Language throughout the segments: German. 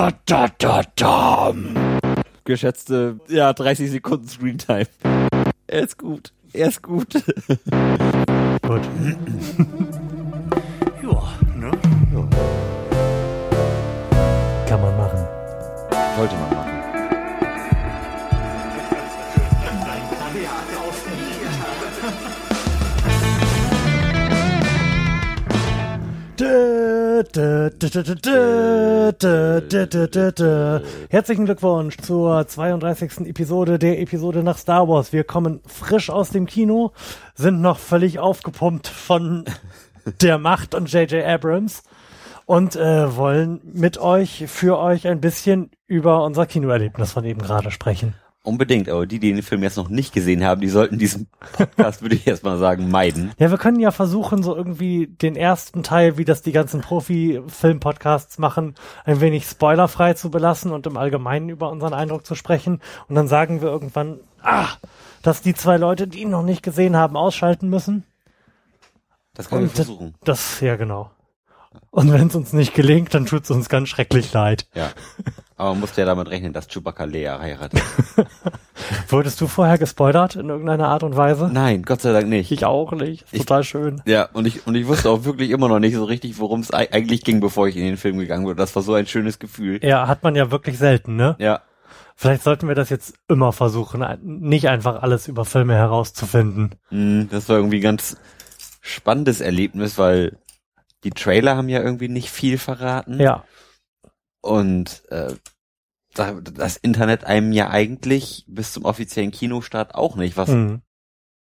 da, da, da, da. Geschätzte, ja, 30 Sekunden Screentime. Er ist gut. Er ist gut. Gut. Herzlichen Glückwunsch zur 32. Episode der Episode nach Star Wars. Wir kommen frisch aus dem Kino, sind noch völlig aufgepumpt von der Macht und J.J. Abrams und äh, wollen mit euch, für euch ein bisschen über unser Kinoerlebnis von eben gerade sprechen. Unbedingt, aber die, die den Film jetzt noch nicht gesehen haben, die sollten diesen Podcast, würde ich erstmal sagen, meiden. Ja, wir können ja versuchen, so irgendwie den ersten Teil, wie das die ganzen Profi-Film-Podcasts machen, ein wenig spoilerfrei zu belassen und im Allgemeinen über unseren Eindruck zu sprechen. Und dann sagen wir irgendwann, ah, dass die zwei Leute, die ihn noch nicht gesehen haben, ausschalten müssen. Das können wir Und das- versuchen. Das, ja, genau. Und wenn es uns nicht gelingt, dann tut es uns ganz schrecklich leid. Ja. Aber man muss ja damit rechnen, dass Chewbacca Lea heiratet. Wurdest du vorher gespoilert in irgendeiner Art und Weise? Nein, Gott sei Dank nicht. Ich auch nicht. Ich- Total schön. Ja, und ich, und ich wusste auch wirklich immer noch nicht so richtig, worum es ei- eigentlich ging, bevor ich in den Film gegangen bin. Das war so ein schönes Gefühl. Ja, hat man ja wirklich selten, ne? Ja. Vielleicht sollten wir das jetzt immer versuchen, nicht einfach alles über Filme herauszufinden. Mm, Das war irgendwie ein ganz spannendes Erlebnis, weil die Trailer haben ja irgendwie nicht viel verraten. Ja, Und äh, da- das Internet einem ja eigentlich bis zum offiziellen Kinostart auch nicht, was mhm.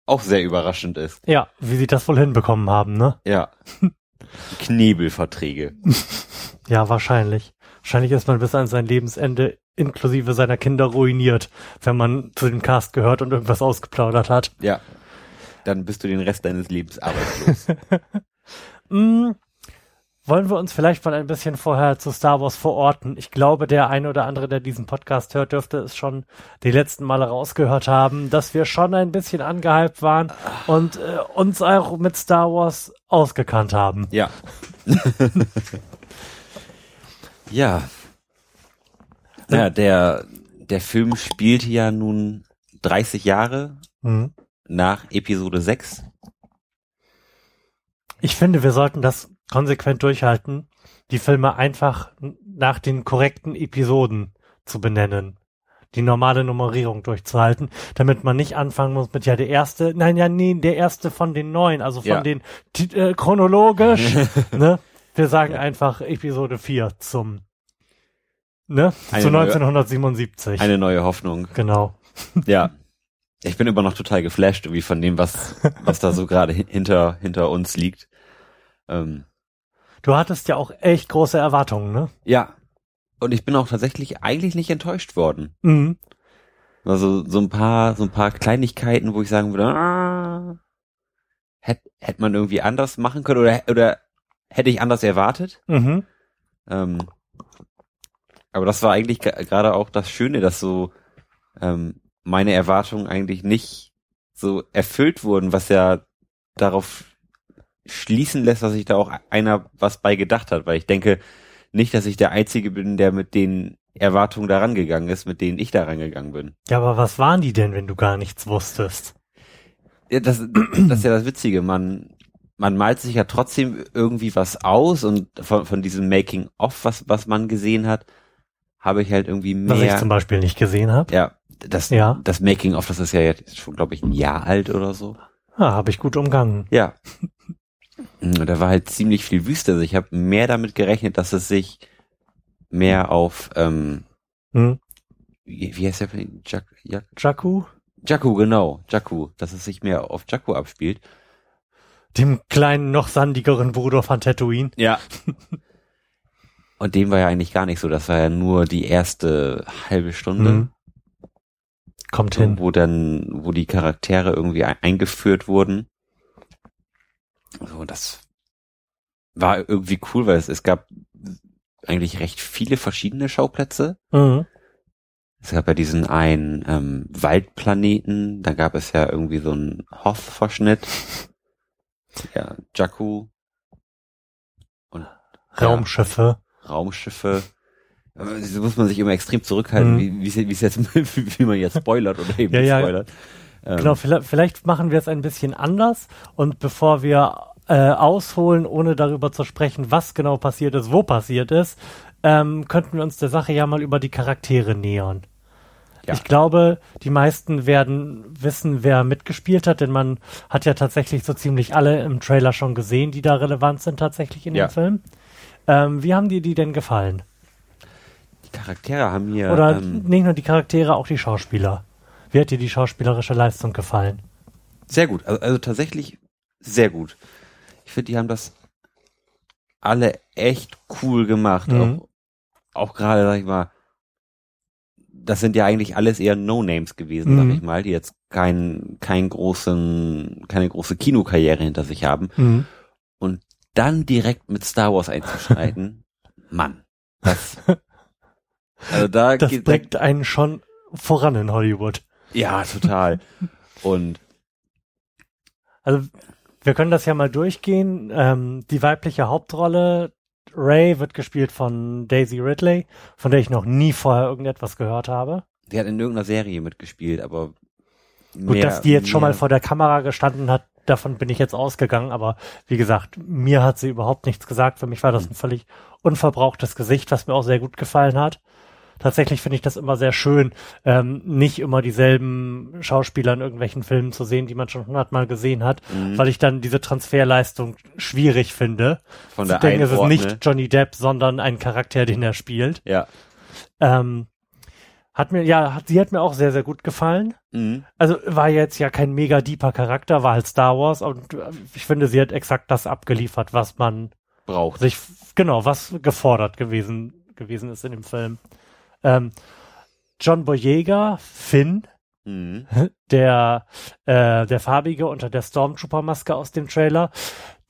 auch sehr überraschend ist. ja, wie sie das wohl hinbekommen haben, ne? Ja. Knebelverträge. Ja, wahrscheinlich. Wahrscheinlich ist man bis an sein Lebensende inklusive seiner Kinder ruiniert, wenn man zu dem Cast gehört und irgendwas ausgeplaudert hat. Ja. Dann bist du den Rest deines Lebens arbeitslos. Mm, wollen wir uns vielleicht mal ein bisschen vorher zu Star Wars verorten? Ich glaube, der eine oder andere, der diesen Podcast hört, dürfte es schon die letzten Male rausgehört haben, dass wir schon ein bisschen angehypt waren und äh, uns auch mit Star Wars ausgekannt haben. ja. ja. Ja, der, der Film spielt ja nun 30 Jahre Mhm. nach Episode 6. Ich finde, wir sollten das konsequent durchhalten, die Filme einfach nach den korrekten Episoden zu benennen. Die normale Nummerierung durchzuhalten, damit man nicht anfangen muss mit ja der erste, nein, ja, nee, der erste von den neuen, also von Ja. den äh, chronologisch, ne? Wir sagen einfach Episode 4 zum, ne? Eine zu neue- 1977. Eine neue Hoffnung. genau. Ja. Ich bin immer noch total geflasht irgendwie von dem, was, was da so gerade hin- hinter, hinter uns liegt. Ähm, Du hattest ja auch echt große Erwartungen, ne? ja. Und ich bin auch tatsächlich eigentlich nicht enttäuscht worden. Mhm. Also so ein paar, so ein paar Kleinigkeiten, wo ich sagen würde, ah, hätte hätt man irgendwie anders machen können oder, oder hätte ich anders erwartet. Mhm. Ähm, aber das war eigentlich ge- gerade auch das Schöne, dass so ähm, meine Erwartungen eigentlich nicht so erfüllt wurden, was ja darauf schließen lässt, dass sich da auch einer was bei gedacht hat, weil ich denke nicht, dass ich der Einzige bin, der mit den Erwartungen daran gegangen ist, mit denen ich daran gegangen bin. Ja, aber was waren die denn, wenn du gar nichts wusstest? Ja, das, das ist ja das Witzige. Man, man malt sich ja trotzdem irgendwie was aus und von, von diesem Making-of, was, was man gesehen hat, habe ich halt irgendwie Was ich mehr. zum Beispiel nicht gesehen habe. Ja, das, Ja. das Making-of, das ist ja jetzt schon, glaube ich, ein Jahr alt oder so. Ah, habe ich gut umgangen. Ja. Da war halt ziemlich viel Wüste. Also ich habe mehr damit gerechnet, dass es sich mehr auf, ähm, Hm? wie, wie heißt der? Jack, Jack, Jakku? Jakku, genau, Jakku, dass es sich mehr auf Jakku abspielt. Dem kleinen, noch sandigeren Bruder von Tatooine. Ja. Und dem war ja eigentlich gar nicht so. Das war ja nur die erste halbe Stunde, Mhm. Kommt so, hin. wo dann, wo die Charaktere irgendwie ein- eingeführt wurden. So, das war irgendwie cool, weil es, es gab eigentlich recht viele verschiedene Schauplätze. Mhm. Es gab ja diesen einen ähm, Waldplaneten, da gab es ja irgendwie so einen Hoth-Verschnitt. Ja, Jakku. Und Raumschiffe. Raumschiffe. äh, so muss man sich immer extrem zurückhalten, Mhm. wie, wie, es- wie jetzt, wie man jetzt spoilert oder eben Ja, nicht ja. Ähm, Genau, vielleicht, vielleicht machen wir es ein bisschen anders und bevor wir äh, ausholen, ohne darüber zu sprechen, was genau passiert ist, wo passiert ist, ähm, könnten wir uns der Sache ja mal über die Charaktere nähern. Ja. Ich glaube, die meisten werden wissen, wer mitgespielt hat, denn man hat ja tatsächlich so ziemlich alle im Trailer schon gesehen, die da relevant sind tatsächlich in Ja. dem Film. Ähm, wie haben dir die denn gefallen? Die Charaktere haben mir, Oder ähm, nicht nur die Charaktere, auch die Schauspieler. Wie hat dir die schauspielerische Leistung gefallen? Sehr gut, also, also tatsächlich sehr gut. Ich finde, die haben das alle echt cool gemacht. Mhm. Auch, auch gerade, sag ich mal, das sind ja eigentlich alles eher No-Names gewesen, Mhm. sag ich mal, die jetzt keinen, keinen großen, keine große Kinokarriere hinter sich haben. Mhm. Und dann direkt mit Star Wars einzuschreiten, Mann, das, also da Das bringt einen schon voran in Hollywood. Ja, total. Und Also wir können das ja mal durchgehen. Ähm, die weibliche Hauptrolle, Ray, wird gespielt von Daisy Ridley, von der ich noch nie vorher irgendetwas gehört habe. Die hat in irgendeiner Serie mitgespielt, aber Gut, mehr- dass die jetzt schon mehr- mal vor der Kamera gestanden hat, davon bin ich jetzt ausgegangen, aber wie gesagt, mir hat sie überhaupt nichts gesagt. Für mich war das ein völlig unverbrauchtes Gesicht, was mir auch sehr gut gefallen hat. Tatsächlich finde ich das immer sehr schön, ähm, nicht immer dieselben Schauspieler in irgendwelchen Filmen zu sehen, die man schon hundertmal gesehen hat, Mhm. weil ich dann diese Transferleistung schwierig finde. von der denken, es ist nicht Johnny Depp, sondern ein Charakter, den er spielt. Ja. Ähm, hat mir, ja, hat, sie hat mir auch sehr, sehr gut gefallen. Mhm. Also war jetzt ja kein mega deeper Charakter, war halt Star Wars und äh, ich finde, sie hat exakt das abgeliefert, was man Braucht. sich, genau, was gefordert gewesen, gewesen ist in dem Film. Ähm, John Boyega, Finn, Mhm. der, äh, der farbige unter der Stormtrooper-Maske aus dem Trailer,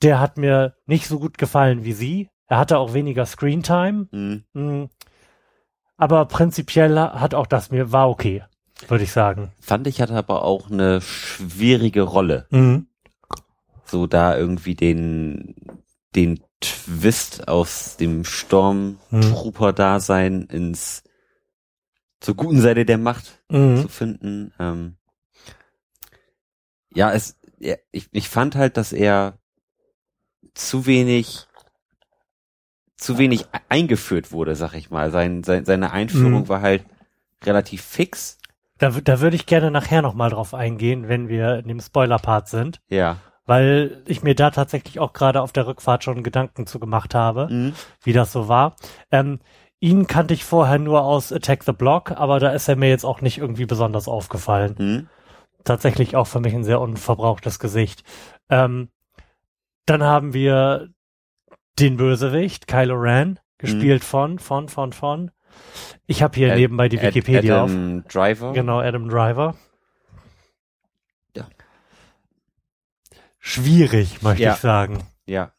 der hat mir nicht so gut gefallen wie sie. Er hatte auch weniger Screentime, Mhm. mm, aber prinzipiell hat auch das mir, war okay, würde ich sagen. Fand ich hatte aber auch eine schwierige Rolle. Mhm. So da irgendwie den, den Twist aus dem Stormtrooper-Dasein ins zur guten Seite der Macht Mhm. zu finden. Ähm, ja, es, ja, ich, ich fand halt, dass er zu wenig, zu wenig e- eingeführt wurde, sag ich mal. Sein, sein, seine Einführung Mhm. war halt relativ fix. Da, da würde ich gerne nachher nochmal drauf eingehen, wenn wir in dem Spoiler-Part sind, Ja. weil ich mir da tatsächlich auch gerade auf der Rückfahrt schon Gedanken zu gemacht habe, Mhm. wie das so war. Ähm, ihn kannte ich vorher nur aus Attack the Block, aber da ist er mir jetzt auch nicht irgendwie besonders aufgefallen. Mhm. Tatsächlich auch für mich ein sehr unverbrauchtes Gesicht. Ähm, dann haben wir den Bösewicht, Kylo Ren, gespielt von, von, von, von. Ich habe hier Ad- nebenbei die Ad- Wikipedia auf. Adam Driver. Genau, Adam Driver. Ja. Schwierig, möchte Ja. ich sagen. Ja.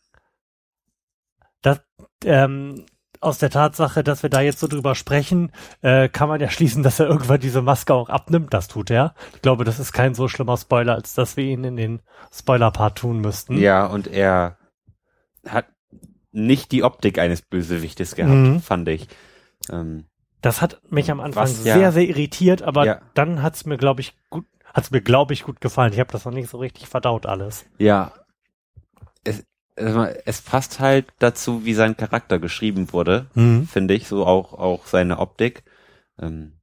Ähm, aus der Tatsache, dass wir da jetzt so drüber sprechen, äh, kann man ja schließen, dass er irgendwann diese Maske auch abnimmt. Das tut er. Ich glaube, das ist kein so schlimmer Spoiler, als dass wir ihn in den Spoiler-Part tun müssten. Ja, und er hat nicht die Optik eines Bösewichtes gehabt, Mhm. fand ich. Ähm, Das hat mich am Anfang Was ja- sehr, sehr irritiert, aber Ja. dann hat's mir, glaube ich, gut, hat's mir, glaube ich, gut gefallen. Ich habe das noch nicht so richtig verdaut alles. ja. Es, passt halt dazu, wie sein Charakter geschrieben wurde, Mhm. finde ich, so auch, auch seine Optik. Ähm,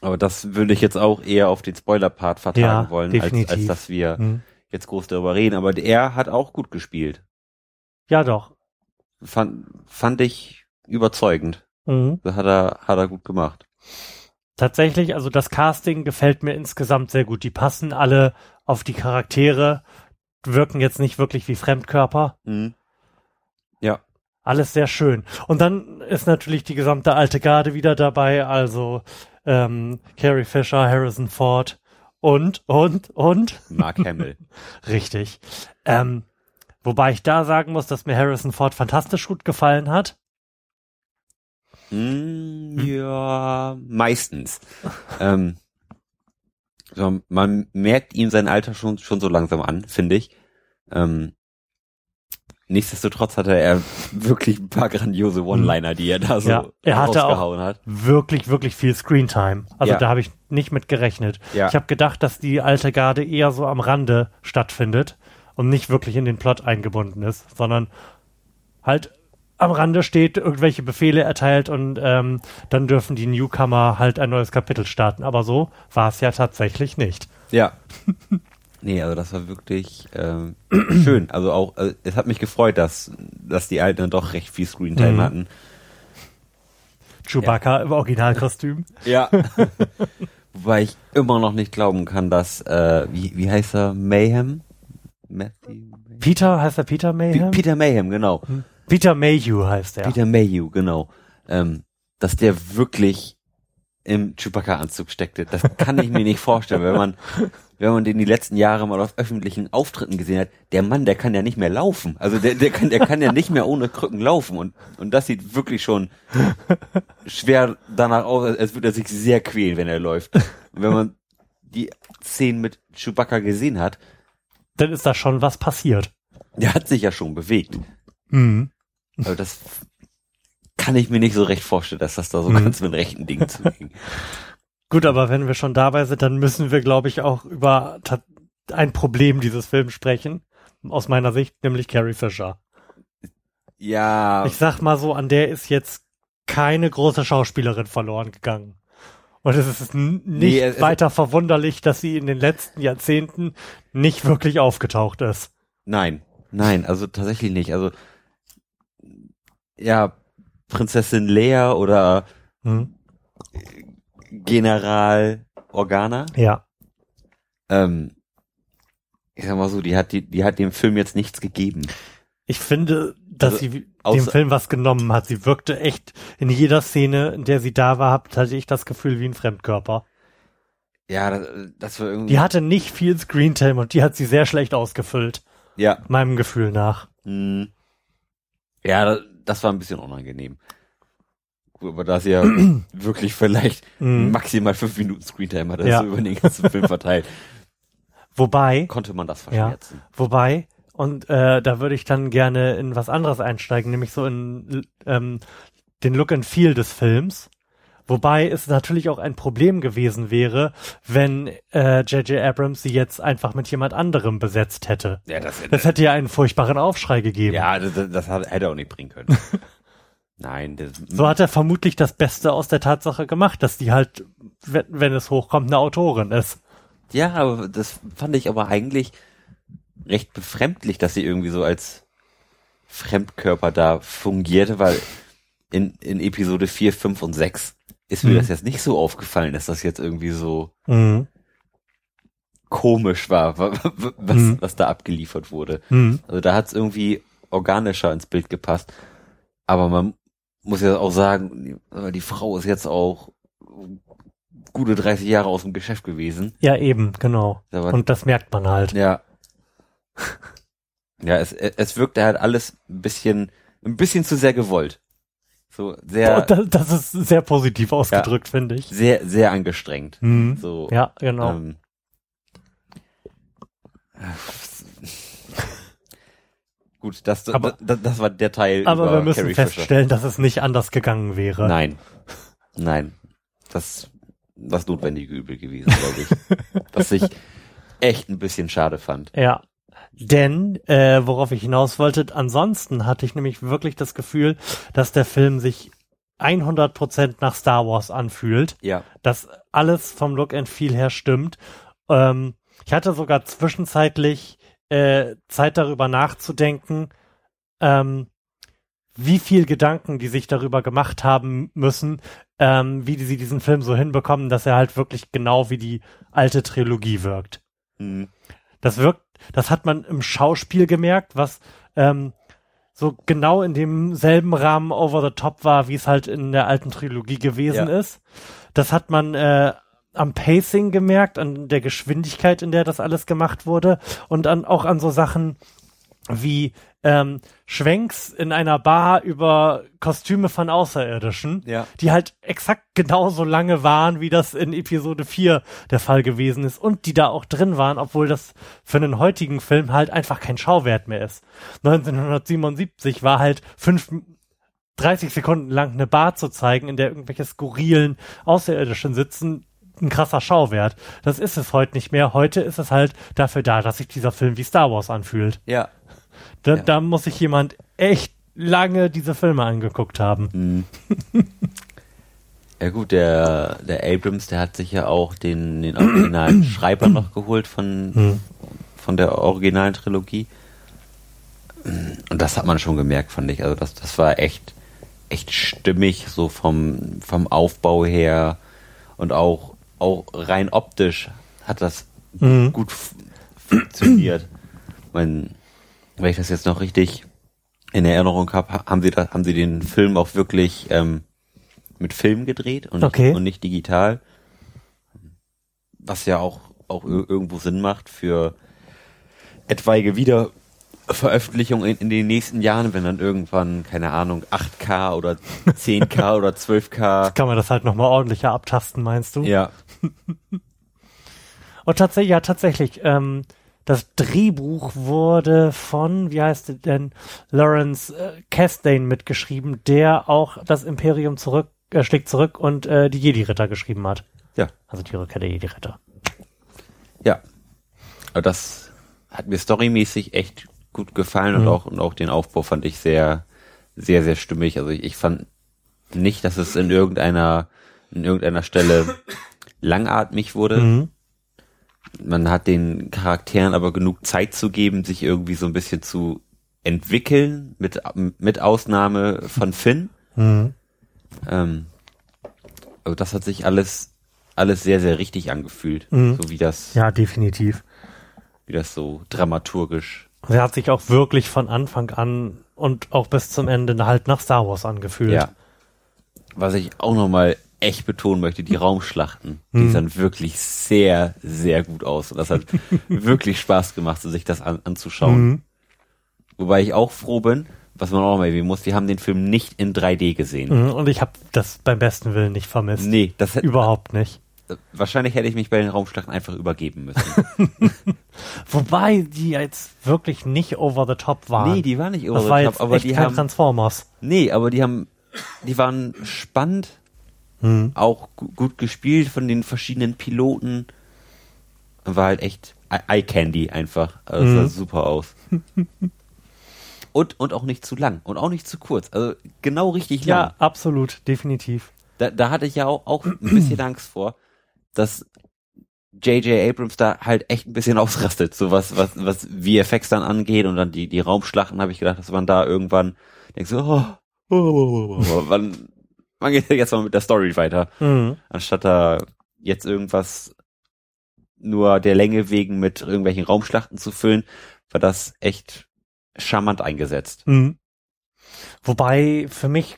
aber das würde ich jetzt auch eher auf den Spoiler-Part vertagen Ja, wollen, als, als dass wir Mhm. jetzt groß darüber reden. Aber er hat auch gut gespielt. Ja, doch. Fand, fand ich überzeugend. Mhm. Hat er, hat er gut gemacht. Tatsächlich, also das Casting gefällt mir insgesamt sehr gut. Die passen alle auf die Charaktere, wirken jetzt nicht wirklich wie Fremdkörper. Mhm. Ja. Alles sehr schön. Und dann ist natürlich die gesamte alte Garde wieder dabei, also ähm, Carrie Fisher, Harrison Ford und, und, und. Mark Hamill. Richtig. Ähm, wobei ich da sagen muss, dass mir Harrison Ford fantastisch gut gefallen hat. Mm, ja, meistens. ähm, so, man merkt ihm sein Alter schon, schon so langsam an, finde ich. Ähm, nichtsdestotrotz hatte er wirklich ein paar grandiose One-Liner, die er da so Ja, er hatte auch- hat. Wirklich, wirklich viel Screentime. Also Ja. da habe ich nicht mit gerechnet. Ja. Ich habe gedacht, dass die alte Garde eher so am Rande stattfindet und nicht wirklich in den Plot eingebunden ist, sondern halt am Rande steht, irgendwelche Befehle erteilt und ähm, dann dürfen die Newcomer halt ein neues Kapitel starten. Aber so war es ja tatsächlich nicht. Ja. nee, also das war wirklich ähm, schön. Also auch, äh, es hat mich gefreut, dass, dass die Alten dann doch recht viel Screentime Mhm. hatten. Chewbacca im Originalkostüm. Ja. Wobei ich immer noch nicht glauben kann, dass, äh, wie, wie heißt er? Mayhem? Matthew? Peter, heißt er Peter P Mayhem? Peter Mayhem, genau. Peter Mayhew heißt er. Peter Mayhew, genau. Ähm, dass der wirklich im Chewbacca-Anzug steckte. Das kann ich mir nicht vorstellen, wenn man, wenn man den die letzten Jahre mal auf öffentlichen Auftritten gesehen hat. Der Mann, der kann ja nicht mehr laufen. Also der, der kann, der kann ja nicht mehr ohne Krücken laufen. Und, und das sieht wirklich schon schwer danach aus, als würde er sich sehr quälen, wenn er läuft. Und wenn man die Szenen mit Chewbacca gesehen hat, Dann ist da schon was passiert. der hat sich ja schon bewegt. Mhm. Also das kann ich mir nicht so recht vorstellen, dass das da so Mhm. ganz mit rechten Dingen zuging. Gut, aber wenn wir schon dabei sind, dann müssen wir, glaube ich, auch über ein Problem dieses Films sprechen. Aus meiner Sicht, nämlich Carrie Fisher. Ja, Ich sag mal so, an der ist jetzt keine große Schauspielerin verloren gegangen. Und es ist nicht Nee, es- es- weiter verwunderlich, dass sie in den letzten Jahrzehnten nicht wirklich aufgetaucht ist. nein, nein, also tatsächlich nicht. Also ja, Prinzessin Leia oder Hm? General Organa. Ja. Ähm, ich sag mal so, die hat die, die hat dem Film jetzt nichts gegeben. Ich finde, dass Also, sie dem Film was genommen hat. Sie wirkte echt in jeder Szene, in der sie da war, hatte ich das Gefühl wie ein Fremdkörper. Ja, das, das war irgendwie. Die hatte nicht viel Screentime und die hat sie sehr schlecht ausgefüllt, ja, meinem Gefühl nach. hm, ja, das, war ein bisschen unangenehm. Gut, aber da sie ja wirklich vielleicht Mhm. maximal fünf Minuten Screentime hatte, Ja. so über den ganzen Film verteilt, Wobei, konnte man das Ja. verschmerzen. wobei, und äh, da würde ich dann gerne in was anderes einsteigen, nämlich so in ähm, den Look and Feel des Films. Wobei es natürlich auch ein Problem gewesen wäre, wenn äh, J.J. Abrams sie jetzt einfach mit jemand anderem besetzt hätte. Ja, das, Das hätte ja einen furchtbaren Aufschrei gegeben. ja, das, das hätte er auch nicht bringen können. Nein, das, So hat er vermutlich das Beste aus der Tatsache gemacht, dass die halt, wenn, wenn es hochkommt, eine Autorin ist. ja, aber das fand ich aber eigentlich recht befremdlich, dass sie irgendwie so als Fremdkörper da fungierte, weil in, in Episode 4, 5 und 6 ist mir Mhm. das jetzt nicht so aufgefallen, dass das jetzt irgendwie so Mhm. komisch war, wa- wa- was, Mhm. was da abgeliefert wurde. Mhm. Also da hat es irgendwie organischer ins Bild gepasst. Aber man muss ja auch sagen, die, die Frau ist jetzt auch gute 30 Jahre aus dem Geschäft gewesen. Ja, eben, genau. Aber, Und das merkt man halt. ja. Ja, es, es wirkte halt alles ein bisschen, ein bisschen zu sehr gewollt. So sehr, das, das ist sehr positiv ausgedrückt, finde ich. sehr, sehr angestrengt. Mhm. So, Ja, genau. ähm, Gut, das, Aber- das, das war der Teil. Aber über wir müssen Carrie feststellen, dass es nicht anders gegangen wäre. Nein. Nein. Das das notwendige Übel gewesen, glaube ich. Was ich echt ein bisschen schade fand. Ja. Denn, äh, worauf ich hinaus wollte, ansonsten hatte ich nämlich wirklich das Gefühl, dass der Film sich 100% nach Star Wars anfühlt. Ja. dass alles vom Look and Feel her stimmt. Ähm, ich hatte sogar zwischenzeitlich äh, Zeit darüber nachzudenken, ähm, wie viel Gedanken die sich darüber gemacht haben müssen, ähm, wie die, sie diesen Film so hinbekommen, dass er halt wirklich genau wie die alte Trilogie wirkt. Hm. Das wirkt, das hat man im Schauspiel gemerkt, was ähm, so genau in demselben Rahmen over the top war, wie es halt in der alten Trilogie gewesen Ja. ist. Das hat man äh, am Pacing gemerkt, an der Geschwindigkeit, in der das alles gemacht wurde und an, auch an so Sachen, wie ähm, Schwenks in einer Bar über Kostüme von Außerirdischen, Ja. die halt exakt genauso lange waren, wie das in Episode 4 der Fall gewesen ist und die da auch drin waren, obwohl das für einen heutigen Film halt einfach kein Schauwert mehr ist. 1977 war halt fünf 30 Sekunden lang eine Bar zu zeigen, in der irgendwelche skurrilen Außerirdischen sitzen, ein krasser Schauwert. Das ist es heute nicht mehr. Heute ist es halt dafür da, dass sich dieser Film wie Star Wars anfühlt. Ja. Da, Ja. da muss sich jemand echt lange diese Filme angeguckt haben. Mhm. Ja gut, der, der Abrams, der hat sich ja auch den, den originalen Schreiber noch geholt von, Hm. von der originalen Trilogie. Und das hat man schon gemerkt, fand ich. Also das, das war echt, echt stimmig, so vom, vom Aufbau her und auch, auch rein optisch hat das Mhm. gut funktioniert. Mein, wenn ich das jetzt noch richtig in Erinnerung habe, haben sie da, haben sie den Film auch wirklich ähm, mit Film gedreht und, Okay. und nicht digital. Was ja auch, auch ir- irgendwo Sinn macht für etwaige Wiederveröffentlichung in, in den nächsten Jahren, wenn dann irgendwann, keine Ahnung, 8K oder 10K oder 12K. Kann man das halt nochmal ordentlicher abtasten, meinst du? Ja. Und tatsächlich, ja, tatsächlich, ähm, das Drehbuch wurde von, wie heißt es denn, Lawrence äh, Castane mitgeschrieben, der auch das Imperium zurück, äh, schlägt zurück und äh, die Jedi-Ritter geschrieben hat. Ja. Also die Rückkehr der Jedi-Ritter. Ja. Aber das hat mir storymäßig echt gut gefallen und Mhm. auch, und auch den Aufbau fand ich sehr, sehr, sehr stimmig. Also ich, ich fand nicht, dass es in irgendeiner, in irgendeiner Stelle langatmig wurde. Mhm. Man hat den Charakteren aber genug Zeit zu geben, sich irgendwie so ein bisschen zu entwickeln, mit, mit Ausnahme von Finn. Mhm. Ähm, also das hat sich alles, alles sehr, sehr richtig angefühlt. Mhm. So wie das, Ja, definitiv. wie das so dramaturgisch. Er hat sich auch wirklich von Anfang an und auch bis zum Ende halt nach Star Wars angefühlt. Ja. Was ich auch nochmal echt betonen möchte, die Raumschlachten, die Mhm. sahen wirklich sehr, sehr gut aus. Und das hat wirklich Spaß gemacht, sich das an, anzuschauen. Mhm. Wobei ich auch froh bin, was man auch mal erwähnen muss, die haben den Film nicht in 3D gesehen. Mhm. Und ich habe das beim besten Willen nicht vermisst. Nee, das hätte, Überhaupt nicht. wahrscheinlich hätte ich mich bei den Raumschlachten einfach übergeben müssen. Wobei die jetzt wirklich nicht over the top waren. nee, die waren nicht over das the war top, aber die kein haben, Transformers. nee, aber die haben, die waren spannend, Mhm. auch gu gut gespielt von den verschiedenen Piloten. War halt echt Eye- Eye Candy einfach. Also es sah Mhm. super aus. und, und auch nicht zu lang und auch nicht zu kurz. Also genau richtig lang. Ja, absolut, definitiv. Da, da hatte ich ja auch, auch ein bisschen Angst vor, dass J.J. Abrams da halt echt ein bisschen ausrastet, so was, was, was VFX dann angeht und dann die, die Raumschlachten, habe ich gedacht, dass man da irgendwann denkt so, oh, oh, oh, oh, oh, wann, wann geht jetzt mal mit der Story weiter? Mhm. anstatt da jetzt irgendwas nur der Länge wegen mit irgendwelchen Raumschlachten zu füllen, war das echt charmant eingesetzt. Mhm. Wobei für mich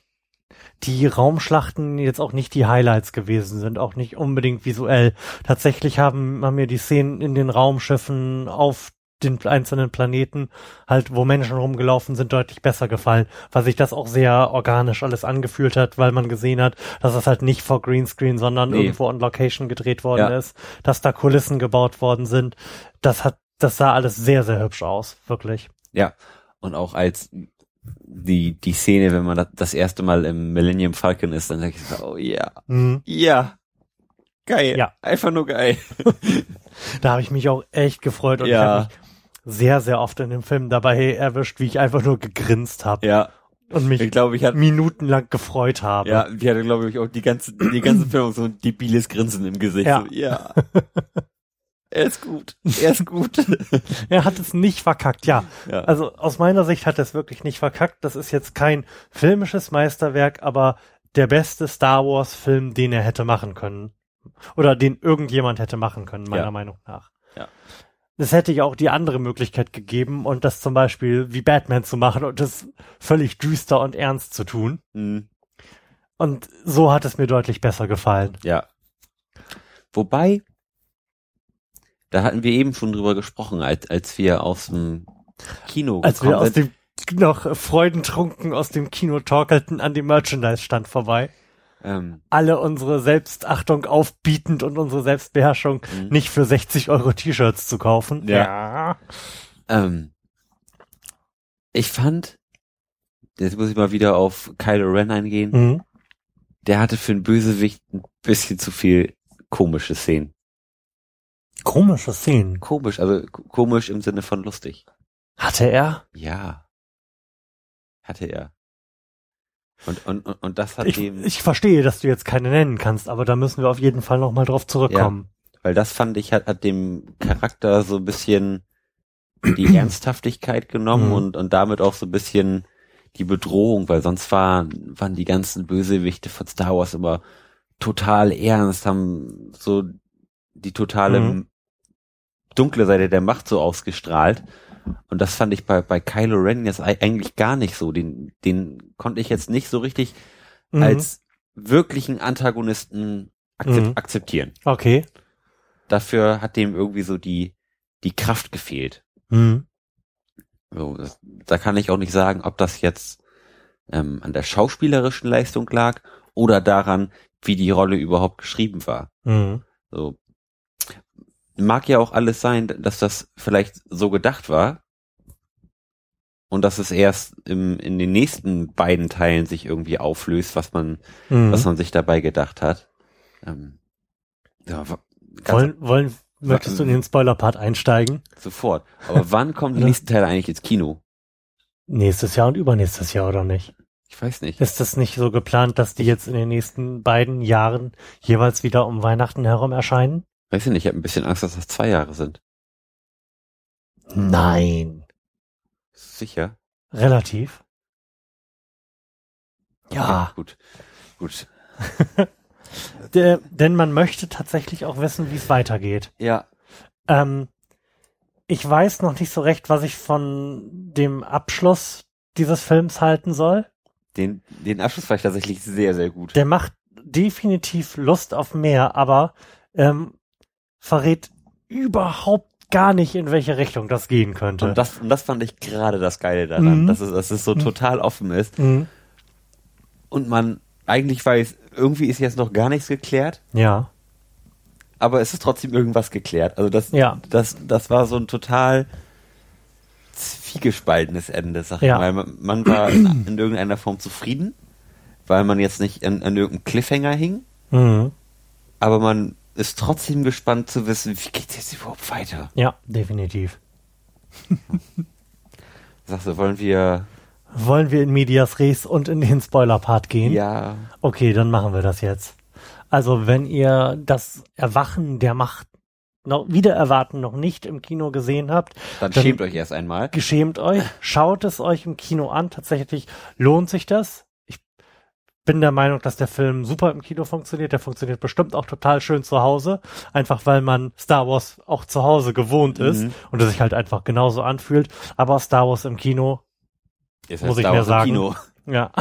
die Raumschlachten jetzt auch nicht die Highlights gewesen sind, auch nicht unbedingt visuell. Tatsächlich haben, haben mir die Szenen in den Raumschiffen auf den einzelnen Planeten, halt, wo Menschen rumgelaufen sind, deutlich besser gefallen, weil sich das auch sehr organisch alles angefühlt hat, weil man gesehen hat, dass es halt nicht vor Greenscreen, sondern Nee. irgendwo on Location gedreht worden Ja. ist, dass da Kulissen gebaut worden sind. Das hat, das sah alles sehr, sehr hübsch aus, wirklich. Ja. Und auch als die, die Szene, wenn man das, das erste Mal im Millennium Falcon ist, dann denke ich so, oh ja, Mhm. ja, geil, Ja. einfach nur geil. Da habe ich mich auch echt gefreut und Ja. ich habe mich sehr, sehr oft in dem Film dabei erwischt, wie ich einfach nur gegrinst habe Ja, und mich ich glaube, ich hatte, minutenlang gefreut habe. ja, die hatte, glaube ich, auch die ganze, die ganze Film so ein debiles Grinsen im Gesicht. Ja. So, ja. er ist gut, er ist gut. Er hat es nicht verkackt, ja. ja. Also aus meiner Sicht hat er es wirklich nicht verkackt. Das ist jetzt kein filmisches Meisterwerk, aber der beste Star Wars Film, den er hätte machen können. Oder den irgendjemand hätte machen können, meiner Ja. Meinung nach. Ja. Es hätte ja auch die andere Möglichkeit gegeben und das zum Beispiel wie Batman zu machen und das völlig düster und ernst zu tun. Mhm. Und so hat es mir deutlich besser gefallen. Ja. Wobei, da hatten wir eben schon drüber gesprochen, als, als wir aus dem Kino Als wir aus sind. dem noch freudentrunken aus dem Kino torkelten an dem Merchandise-Stand vorbei. Ähm, Alle unsere Selbstachtung aufbietend und unsere Selbstbeherrschung Mhm. nicht für 60 Euro T-Shirts zu kaufen. Ja. ähm, ich fand, jetzt muss ich mal wieder auf Kylo Ren eingehen, Mhm. der hatte für einen Bösewicht ein bisschen zu viel komische Szenen. Komische Szenen. Komisch, also komisch im Sinne von lustig. Hatte er? Ja. Hatte er. Und, und, und, das hat Ich, dem, ich verstehe, dass du jetzt keine nennen kannst, aber da müssen wir auf jeden Fall nochmal drauf zurückkommen. weil das fand ich, hat, hat dem Charakter so ein bisschen die Ernsthaftigkeit genommen Mhm. und, und damit auch so ein bisschen die Bedrohung, weil sonst waren, waren die ganzen Bösewichte von Star Wars immer total ernst, haben so die totale Mhm. dunkle Seite der Macht so ausgestrahlt. Und das fand ich bei, bei Kylo Ren jetzt ei- eigentlich gar nicht so. Den, den konnte ich jetzt nicht so richtig Mhm. als wirklichen Antagonisten akzep Mhm. akzeptieren. Okay. Dafür hat dem irgendwie so die, die Kraft gefehlt. Mhm. So, das, da kann ich auch nicht sagen, ob das jetzt ähm, an der schauspielerischen Leistung lag oder daran, wie die Rolle überhaupt geschrieben war. Mhm. So. Mag ja auch alles sein, dass das vielleicht so gedacht war und dass es erst im, in den nächsten beiden Teilen sich irgendwie auflöst, was man, Mhm. was man sich dabei gedacht hat. Ähm, ja, wollen, wollen, möchtest du in den Spoiler-Part einsteigen? sofort. Aber wann kommen die Ja. nächsten Teile eigentlich ins Kino? Nächstes Jahr und übernächstes Jahr, oder nicht? Ich weiß nicht. Ist das nicht so geplant, dass die jetzt in den nächsten beiden Jahren jeweils wieder um Weihnachten herum erscheinen? Weiß ich nicht, ich habe ein bisschen Angst, dass das zwei Jahre sind. Nein. Sicher? Relativ. Okay, Ja. Gut. Gut. Der, denn man möchte tatsächlich auch wissen, wie es weitergeht. Ja. Ähm, ich weiß noch nicht so recht, was ich von dem Abschluss dieses Films halten soll. Den, den Abschluss war ich tatsächlich sehr, sehr gut. Der macht definitiv Lust auf mehr, aber ähm, verrät überhaupt gar nicht, in welche Richtung das gehen könnte. Und das, und das fand ich gerade das Geile daran, Mhm. dass, es, dass es so Mhm. total offen ist Mhm. und man eigentlich weiß, irgendwie ist jetzt noch gar nichts geklärt, Ja, aber es ist trotzdem irgendwas geklärt. Also das, Ja. das, das war so ein total zwiegespaltenes Ende, sag Ja. ich mal. Man, man war in, in irgendeiner Form zufrieden, weil man jetzt nicht an, an irgendeinem Cliffhanger hing, mhm. aber man ist trotzdem gespannt zu wissen, wie geht's jetzt überhaupt weiter. ja, definitiv. Sagst du, wollen wir, Wollen wir in Medias Res und in den Spoiler-Part gehen? ja, Okay, dann machen wir das jetzt. Also, wenn ihr das Erwachen der Macht noch wieder erwarten noch nicht im Kino gesehen habt, dann, Dann- schämt euch erst einmal. geschämt euch, schaut es euch im Kino an. Tatsächlich lohnt sich das. Ich bin der Meinung, dass der Film super im Kino funktioniert. Der funktioniert bestimmt auch total schön zu Hause. Einfach weil man Star Wars auch zu Hause gewohnt ist Mhm. und es sich halt einfach genauso anfühlt. Aber Star Wars im Kino, Jetzt muss heißt ich Star mehr Wars im sagen. Kino. ja.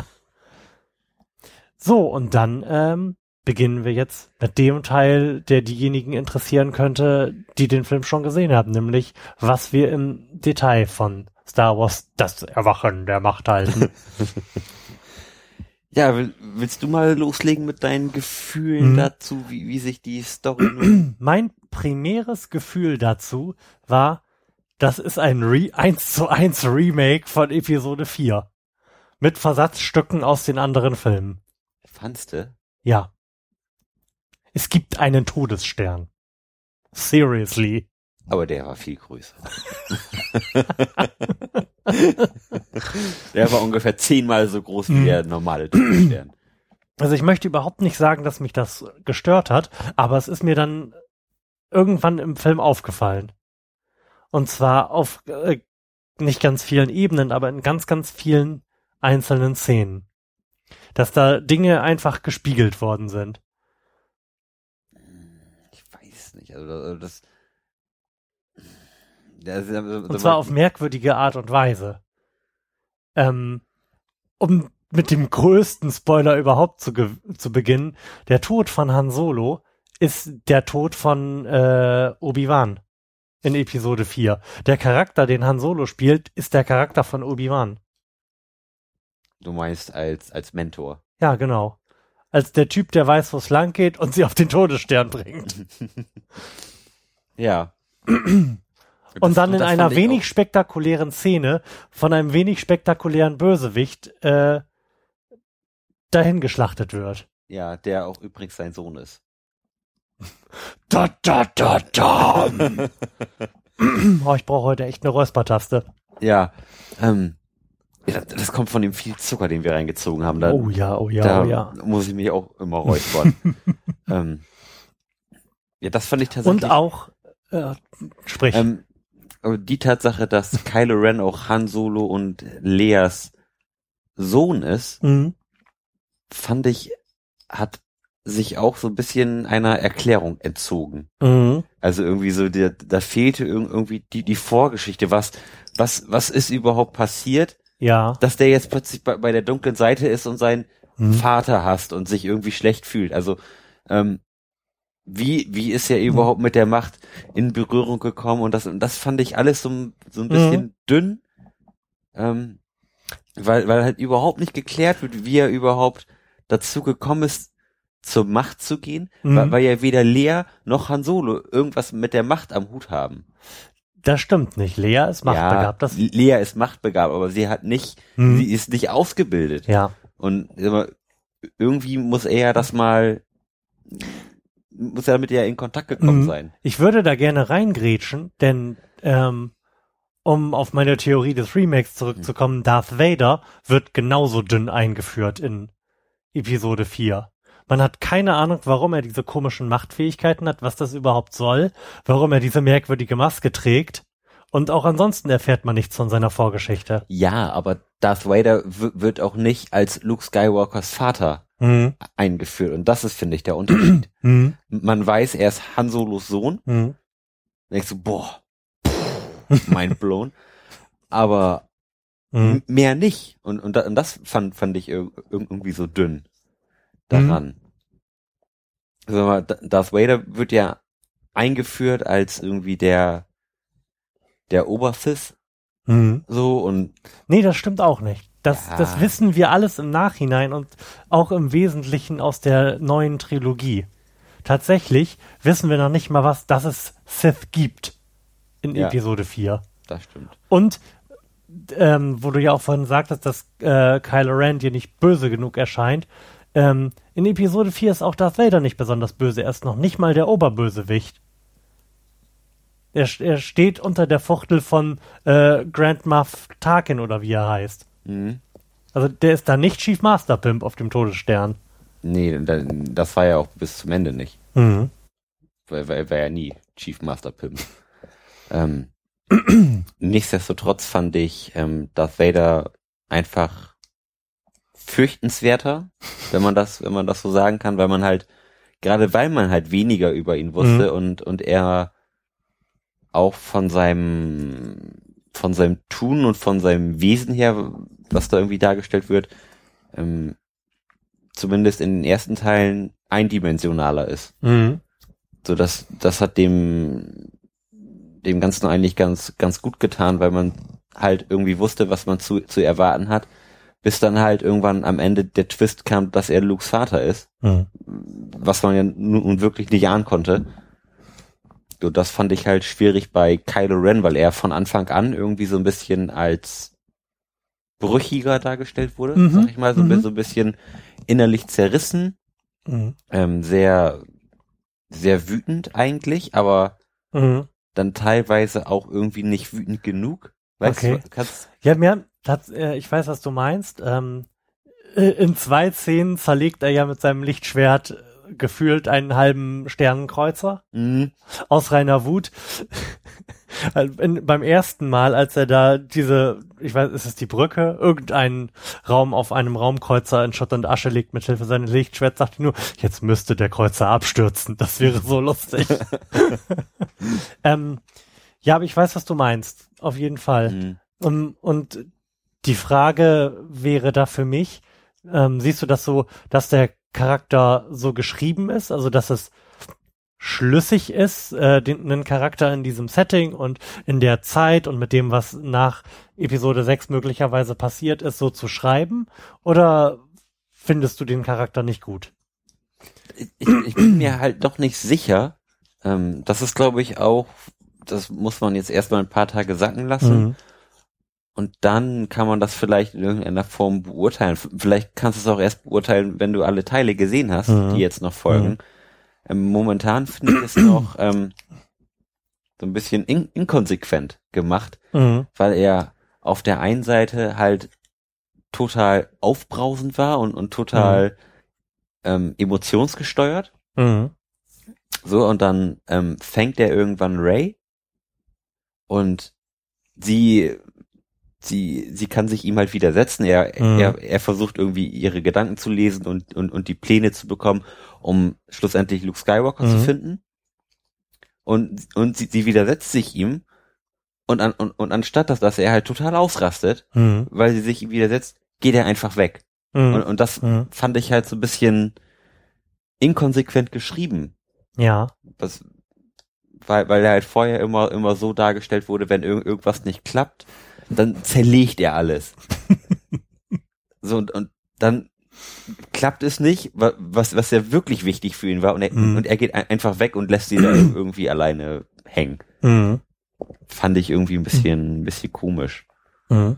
So, und dann ähm, beginnen wir jetzt mit dem Teil, der diejenigen interessieren könnte, die den Film schon gesehen haben, nämlich was wir im Detail von Star Wars das Erwachen der Macht halten. Ja, will, willst du mal loslegen mit deinen Gefühlen Mhm. dazu, wie, wie sich die Story mein primäres Gefühl dazu war, das ist ein Re 1 zu 1 Remake von Episode 4. Mit Versatzstücken aus den anderen Filmen. fandste? Ja. Es gibt einen Todesstern. Seriously. Aber der war viel größer. der war ungefähr zehnmal so groß wie Mhm. der normale Todesstern. Also ich möchte überhaupt nicht sagen, dass mich das gestört hat, aber es ist mir dann irgendwann im Film aufgefallen. Und zwar auf äh, nicht ganz vielen Ebenen, aber in ganz, ganz vielen einzelnen Szenen. Dass da Dinge einfach gespiegelt worden sind. Ich weiß nicht, also das. Also, Und zwar auf merkwürdige Art und Weise. Ähm, um mit dem größten Spoiler überhaupt zu, zu beginnen, der Tod von Han Solo ist der Tod von äh, Obi-Wan. in Episode 4. Der Charakter, den Han Solo spielt, ist der Charakter von Obi-Wan. Du meinst als, als Mentor. Ja, genau. Als der Typ, der weiß, wo es lang geht und sie auf den Todesstern bringt. ja. und dann in einer wenig spektakulären Szene von einem wenig spektakulären Bösewicht äh, dahin geschlachtet wird. Ja, der auch übrigens sein Sohn ist. Da, da, da, da. oh, ich brauche heute echt eine Räuspertaste. Ja, ähm, ja, das kommt von dem viel Zucker, den wir reingezogen haben. Da, oh ja, oh ja, da oh ja. muss ich mich auch immer räuspern. ähm, ja, das fand ich tatsächlich. Und auch, äh, sprich. Ähm, die Tatsache, dass Kylo Ren auch Han Solo und Leas Sohn ist, mhm. fand ich, hat sich auch so ein bisschen einer Erklärung entzogen. Mhm. Also irgendwie so, der, da fehlte irgendwie die, die Vorgeschichte. Was, was, was ist überhaupt passiert? Ja. Dass der jetzt plötzlich bei, bei der dunklen Seite ist und seinen mhm. Vater hasst und sich irgendwie schlecht fühlt. Also, ähm, wie, wie ist er überhaupt mit der Macht in Berührung gekommen und das, und das fand ich alles so, so ein bisschen mhm. dünn, ähm, weil, weil halt überhaupt nicht geklärt wird, wie er überhaupt dazu gekommen ist, zur Macht zu gehen, mhm. weil, weil ja weder Lea noch Han Solo irgendwas mit der Macht am Hut haben. Das stimmt nicht. Lea ist machtbegabt. Ja, das Lea ist machtbegabt, aber sie hat nicht, mhm. sie ist nicht ausgebildet. Ja. Und irgendwie muss er ja das mal muss ja damit ja in Kontakt gekommen mhm. sein. Ich würde da gerne reingrätschen, denn ähm, um auf meine Theorie des Remakes zurückzukommen, mhm. Darth Vader wird genauso dünn eingeführt in Episode 4. Man hat keine Ahnung, warum er diese komischen Machtfähigkeiten hat, was das überhaupt soll, warum er diese merkwürdige Maske trägt. Und auch ansonsten erfährt man nichts von seiner Vorgeschichte. Ja, aber Darth Vader wird auch nicht als Luke Skywalkers Vater mhm. eingeführt. Und das ist, finde ich, der Unterschied. Mhm. Man weiß, er ist Han Solos Sohn. Mhm. Denkst du, boah, mind blown. Aber mhm. mehr nicht. Und, und, und das fand, fand ich irgendwie so dünn daran. Mhm. Also, Darth Vader wird ja eingeführt als irgendwie der, der Obersith. Mhm. So und. Nee, das stimmt auch nicht. Das, ja. das wissen wir alles im Nachhinein und auch im Wesentlichen aus der neuen Trilogie. Tatsächlich wissen wir noch nicht mal was, dass es Sith gibt in ja, Episode 4. Das stimmt. Und ähm, wo du ja auch vorhin sagtest, dass äh, Kylo Ren dir nicht böse genug erscheint. Ähm, in Episode 4 ist auch Darth Vader nicht besonders böse. Er ist noch nicht mal der Oberbösewicht. Er, er steht unter der Fuchtel von äh, Grand Moff Tarkin oder wie er heißt. Mhm. Also der ist da nicht Chief Master Pimp auf dem Todesstern. Nee, das war ja auch bis zum Ende nicht. Mhm. Weil er war ja nie Chief Master Pimp. ähm, nichtsdestotrotz fand ich ähm, Darth Vader einfach fürchtenswerter, wenn man das, wenn man das so sagen kann, weil man halt, gerade weil man halt weniger über ihn wusste mhm. und, und er auch von seinem, von seinem Tun und von seinem Wesen her was da irgendwie dargestellt wird, ähm, zumindest in den ersten Teilen eindimensionaler ist. Mhm. So dass das hat dem dem Ganzen eigentlich ganz ganz gut getan, weil man halt irgendwie wusste, was man zu zu erwarten hat, bis dann halt irgendwann am Ende der Twist kam, dass er Lukes Vater ist, mhm. was man ja nun wirklich nicht ahnen konnte. So, das fand ich halt schwierig bei Kylo Ren, weil er von Anfang an irgendwie so ein bisschen als brüchiger dargestellt wurde, mhm. sag ich mal, so, mhm. so ein bisschen innerlich zerrissen, mhm. ähm, sehr, sehr wütend eigentlich, aber mhm. dann teilweise auch irgendwie nicht wütend genug. Weißt okay. du, kannst ja, mir, das, äh, ich weiß, was du meinst. Ähm, äh, in zwei Szenen zerlegt er ja mit seinem Lichtschwert gefühlt einen halben Sternenkreuzer mhm. aus reiner Wut. In, beim ersten Mal, als er da diese, ich weiß, ist es die Brücke, irgendeinen Raum auf einem Raumkreuzer in Schutt und Asche legt mit Hilfe seines Lichtschwerts, sagt er nur, jetzt müsste der Kreuzer abstürzen. Das wäre so lustig. ähm, ja, aber ich weiß, was du meinst. Auf jeden Fall. Mhm. Um, und die Frage wäre da für mich, ähm, siehst du das so, dass der Charakter so geschrieben ist, also dass es schlüssig ist, äh, den, einen Charakter in diesem Setting und in der Zeit und mit dem, was nach Episode 6 möglicherweise passiert ist, so zu schreiben? Oder findest du den Charakter nicht gut? Ich, ich bin mir halt doch nicht sicher. Ähm, das ist, glaube ich, auch, das muss man jetzt erstmal ein paar Tage sacken lassen. Mhm. Und dann kann man das vielleicht in irgendeiner Form beurteilen. Vielleicht kannst du es auch erst beurteilen, wenn du alle Teile gesehen hast, Mhm. die jetzt noch folgen. Ähm, momentan finde ich es noch ähm, so ein bisschen in inkonsequent gemacht, Mhm. weil er auf der einen Seite halt total aufbrausend war und, und total ähm, emotionsgesteuert. Mhm. So, und dann ähm, fängt er irgendwann Ray und sie, sie, sie kann sich ihm halt widersetzen. Er, Mhm. er, er versucht irgendwie ihre Gedanken zu lesen und, und, und die Pläne zu bekommen, um schlussendlich Luke Skywalker zu Mhm. finden. Und, und sie, sie widersetzt sich ihm. Und, an, und, und anstatt dass, dass er halt total ausrastet, Mhm. weil sie sich ihm widersetzt, geht er einfach weg. Mhm. Und, und das Mhm. fand ich halt so ein bisschen inkonsequent geschrieben. Ja. Das, weil, weil er halt vorher immer, immer so dargestellt wurde, wenn irg irgendwas nicht klappt, dann zerlegt er alles. so, und, und dann klappt es nicht, wa- was, was ja wirklich wichtig für ihn war, und er, Mhm. und er geht ein, einfach weg und lässt sie da irgendwie alleine hängen. Mhm. Fand ich irgendwie ein bisschen, ein bisschen komisch. Mhm.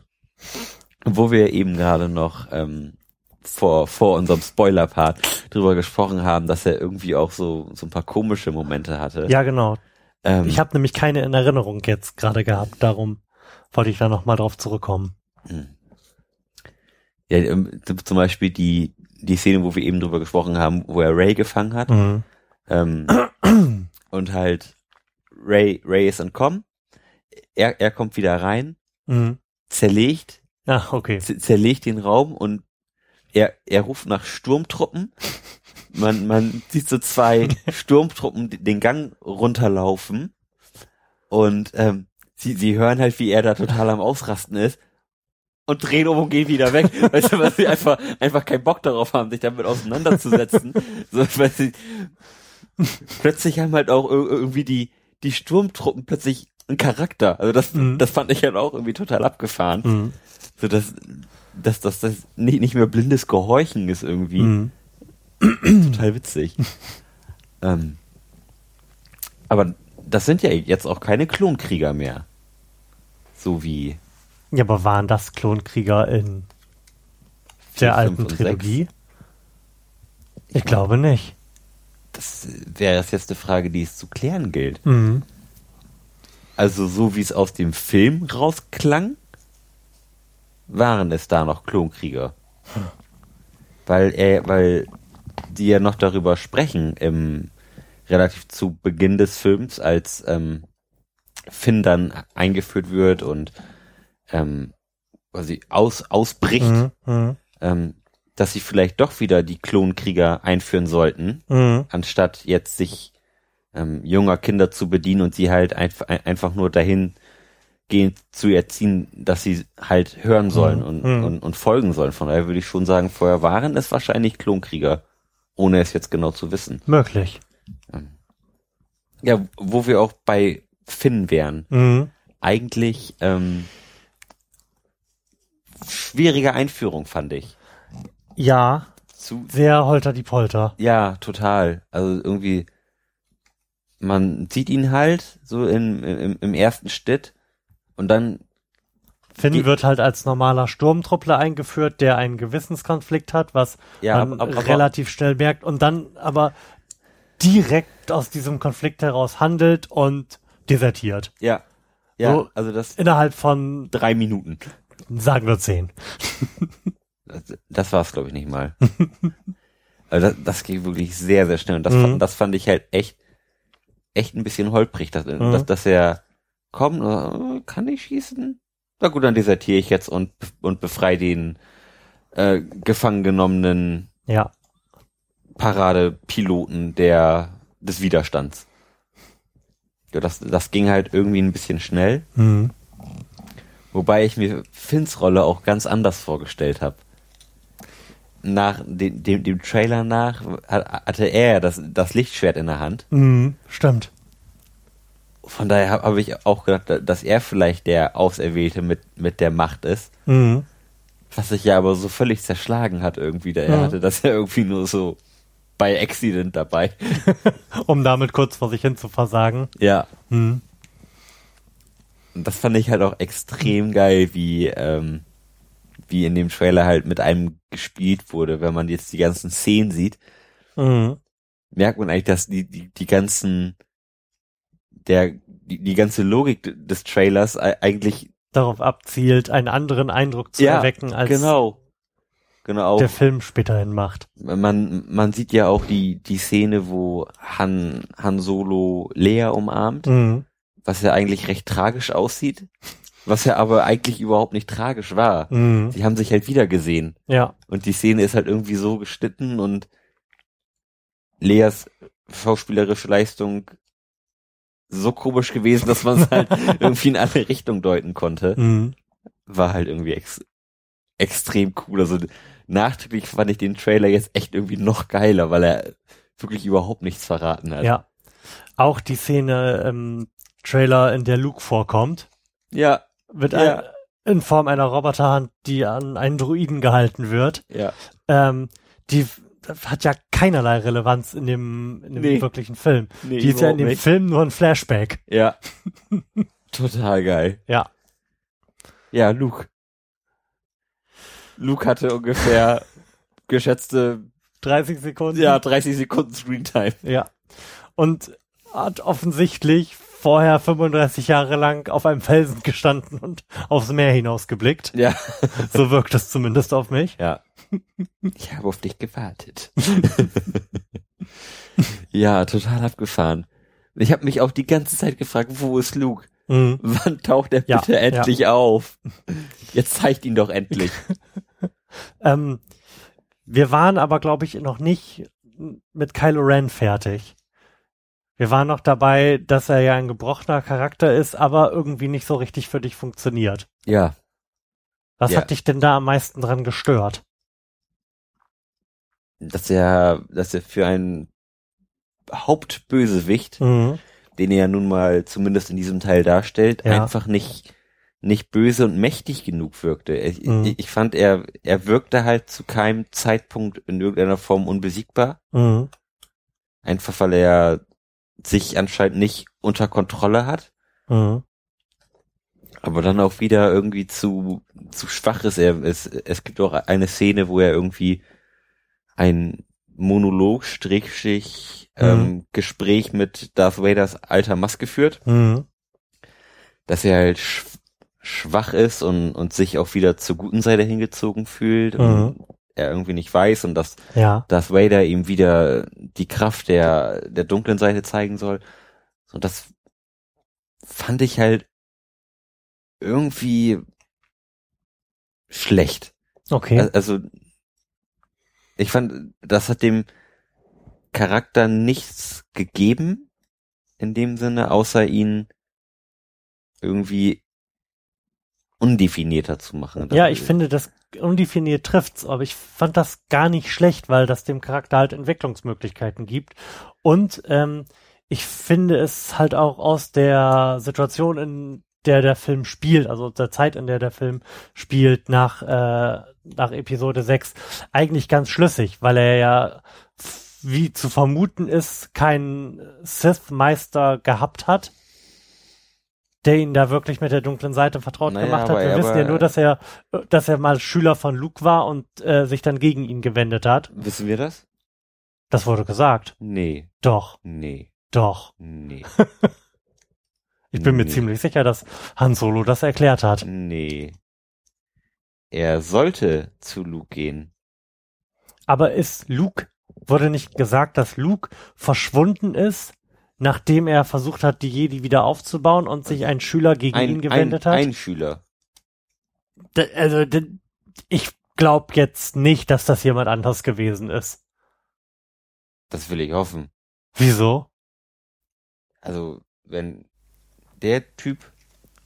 Wo wir eben gerade noch ähm, vor, vor unserem Spoiler-Part drüber gesprochen haben, dass er irgendwie auch so, so ein paar komische Momente hatte. Ja, genau. ähm, Ich habe nämlich keine in Erinnerung jetzt gerade gehabt, darum wollte ich da nochmal drauf zurückkommen. Hm. Ja, ähm, zum Beispiel die, die Szene, wo wir eben drüber gesprochen haben, wo er Ray gefangen hat. Mhm. Ähm, und halt Ray, Ray ist entkommen. Er, er kommt wieder rein, Mhm. zerlegt, Ja, okay. zerlegt den Raum und er, er ruft nach Sturmtruppen. Man, man sieht so zwei Sturmtruppen den Gang runterlaufen und ähm, sie, sie hören halt, wie er da total am Ausrasten ist und drehen um und gehen wieder weg, weißt du, weil sie einfach, einfach keinen Bock darauf haben, sich damit auseinanderzusetzen. so, weil sie, plötzlich haben halt auch ir- irgendwie die, die Sturmtruppen plötzlich einen Charakter. Also das, Mhm. das fand ich halt auch irgendwie total abgefahren. Mhm. So dass, dass, dass das nicht, nicht mehr blindes Gehorchen ist irgendwie. Mhm. Total witzig. ähm, aber das sind ja jetzt auch keine Klonkrieger mehr. So wie Ja, aber waren das Klonkrieger in der alten Trilogie? Ich, Ich glaube nicht. das wäre das jetzt eine Frage, die es zu klären gilt. Mhm. Also so wie es aus dem Film rausklang, waren es da noch Klonkrieger. Weil er, weil die ja noch darüber sprechen im relativ zu Beginn des Films, als ähm, Finn dann eingeführt wird und ähm, quasi aus, ausbricht, Mhm. Mhm. ähm, dass sie vielleicht doch wieder die Klonkrieger einführen sollten, Mhm. anstatt jetzt sich ähm, junger Kinder zu bedienen und sie halt einf ein, einfach nur dahin gehen zu erziehen, dass sie halt hören sollen Mhm. und, Mhm. und, und folgen sollen. Von daher würde ich schon sagen, vorher waren es wahrscheinlich Klonkrieger, ohne es jetzt genau zu wissen. Möglich. Ja, wo wir auch bei Finn wären. Mhm. Eigentlich ähm, schwierige Einführung, fand ich. Ja, Zu, sehr holter die Polter. Ja, total. Also irgendwie, man sieht ihn halt so in, im, im ersten Schritt und dann, Finn wird halt als normaler Sturmtruppler eingeführt, der einen Gewissenskonflikt hat, was ja, man aber, aber, relativ schnell merkt und dann aber direkt aus diesem Konflikt heraus handelt und desertiert. ja, ja, So- also das Innerhalb von, drei Minuten. sagen wir zehn. Das, das war es, glaube ich, nicht mal. also das, das ging wirklich sehr, sehr schnell und das, Mhm. fand, das fand ich halt echt, echt ein bisschen holprig, dass, Mhm. dass, dass er kommt, und, äh, kann ich schießen? Na gut, dann desertiere ich jetzt und, und befreie den äh, gefangen genommenen Ja. Paradepiloten der, des Widerstands. Ja, das, das ging halt irgendwie ein bisschen schnell, Mhm. wobei ich mir Finns Rolle auch ganz anders vorgestellt habe. nach dem, dem, dem Trailer nach hat- hatte er das, das Lichtschwert in der Hand. Mhm, stimmt. Von daher habe hab ich auch gedacht, da- dass er vielleicht der Auserwählte mit, mit der Macht ist. Mhm. Was sich ja aber so völlig zerschlagen hat irgendwie. Da er Mhm. hatte das ja irgendwie nur so bei Accident dabei. Um damit kurz vor sich hin zu versagen. Ja. Und das fand ich halt auch extrem geil, wie, ähm, wie in dem Trailer halt mit einem gespielt wurde. Wenn man jetzt die ganzen Szenen sieht, Mhm. merkt man eigentlich, dass die, die, die ganzen, der, die, die ganze Logik des Trailers eigentlich, Darauf abzielt, einen anderen Eindruck zu Ja, erwecken, als genau, genau der Film späterhin macht. man, man sieht ja auch die, die Szene, wo Han, Han Solo Lea umarmt, Mhm. was ja eigentlich recht tragisch aussieht, was ja aber eigentlich überhaupt nicht tragisch war. Mhm. Die haben sich halt wieder gesehen. Ja. Und die Szene ist halt irgendwie so geschnitten und Leas schauspielerische Leistung so komisch gewesen, dass man es halt irgendwie in alle Richtungen deuten konnte. Mhm. War halt irgendwie ex extrem cool. Also nachträglich fand ich den Trailer jetzt echt irgendwie noch geiler, weil er wirklich überhaupt nichts verraten hat. Ja. Auch die Szene im Trailer, in der Luke vorkommt, Ja, wird Ja. ein, in Form einer Roboterhand, die an einen Druiden gehalten wird. ja. Ähm, die hat ja keinerlei Relevanz in dem, in dem Nee. wirklichen Film. Nee, die ist ja in dem nicht. Film nur ein Flashback. Ja. Total geil. Ja. Ja, Luke. Luke hatte ungefähr geschätzte 30 Sekunden. Ja, 30 Sekunden Screentime. Ja. Und hat offensichtlich vorher 35 Jahre lang auf einem Felsen gestanden und aufs Meer hinausgeblickt. Ja. So wirkt es zumindest auf mich. Ja. Ich habe auf dich gewartet. ja, total abgefahren. Ich habe mich auch die ganze Zeit gefragt, wo ist Luke? Mhm. Wann taucht er Ja, bitte endlich auf? Jetzt zeigt ihn doch endlich. Ähm, wir waren aber, glaube ich, noch nicht mit Kylo Ren fertig. Wir waren noch dabei, dass er ja ein gebrochener Charakter ist, aber irgendwie nicht so richtig für dich funktioniert. Ja. Was Ja. hat dich denn da am meisten dran gestört? Dass er, dass er für einen Hauptbösewicht, Mhm. Den er ja nun mal zumindest in diesem Teil darstellt, Ja. einfach nicht nicht böse und mächtig genug wirkte. Ich, Mhm. ich, ich fand, er, er wirkte halt zu keinem Zeitpunkt in irgendeiner Form unbesiegbar. Mhm. Einfach weil er sich anscheinend nicht unter Kontrolle hat, Mhm. aber dann auch wieder irgendwie zu, zu schwach ist. Er, es, es gibt auch eine Szene, wo er irgendwie ein Monolog, Strichstrich, ähm, Gespräch mit Darth Vaders alter Maske führt, Mhm. dass er halt sch schwach ist und, und sich auch wieder zur guten Seite hingezogen fühlt Mhm. und er irgendwie nicht weiß und dass Ja. Darth Vader ihm wieder die Kraft der, der dunklen Seite zeigen soll. So, das fand ich halt irgendwie schlecht. Okay. Al- Also, ich fand, das hat dem Charakter nichts gegeben, in dem Sinne, außer ihn irgendwie undefinierter zu machen. Ja, ich finde, das undefiniert trifft's, aber ich fand das gar nicht schlecht, weil das dem Charakter halt Entwicklungsmöglichkeiten gibt. Und ähm, ich finde es halt auch aus der Situation, in der der Film spielt, also der Zeit, in der der Film spielt, nach, äh, nach Episode 6, eigentlich ganz schlüssig, weil er ja, wie zu vermuten ist, keinen Sith-Meister gehabt hat, der ihn da wirklich mit der dunklen Seite vertraut Naja, gemacht hat. Wir wissen ja nur, dass er, dass er mal Schüler von Luke war und äh, sich dann gegen ihn gewendet hat. Wissen wir das? Das wurde gesagt. Nee, Doch, nee, doch. nee. Ich bin mir Nee. ziemlich sicher, dass Han Solo das erklärt hat. Nee. Er sollte zu Luke gehen. Aber ist Luke, wurde nicht gesagt, dass Luke verschwunden ist, nachdem er versucht hat, die Jedi wieder aufzubauen und sich ein Schüler gegen ihn Ein, gewendet ein, hat? ein Schüler. D- also, ich glaube jetzt nicht, dass das jemand anders gewesen ist. Das will ich hoffen. Wieso? Also, wenn der Typ,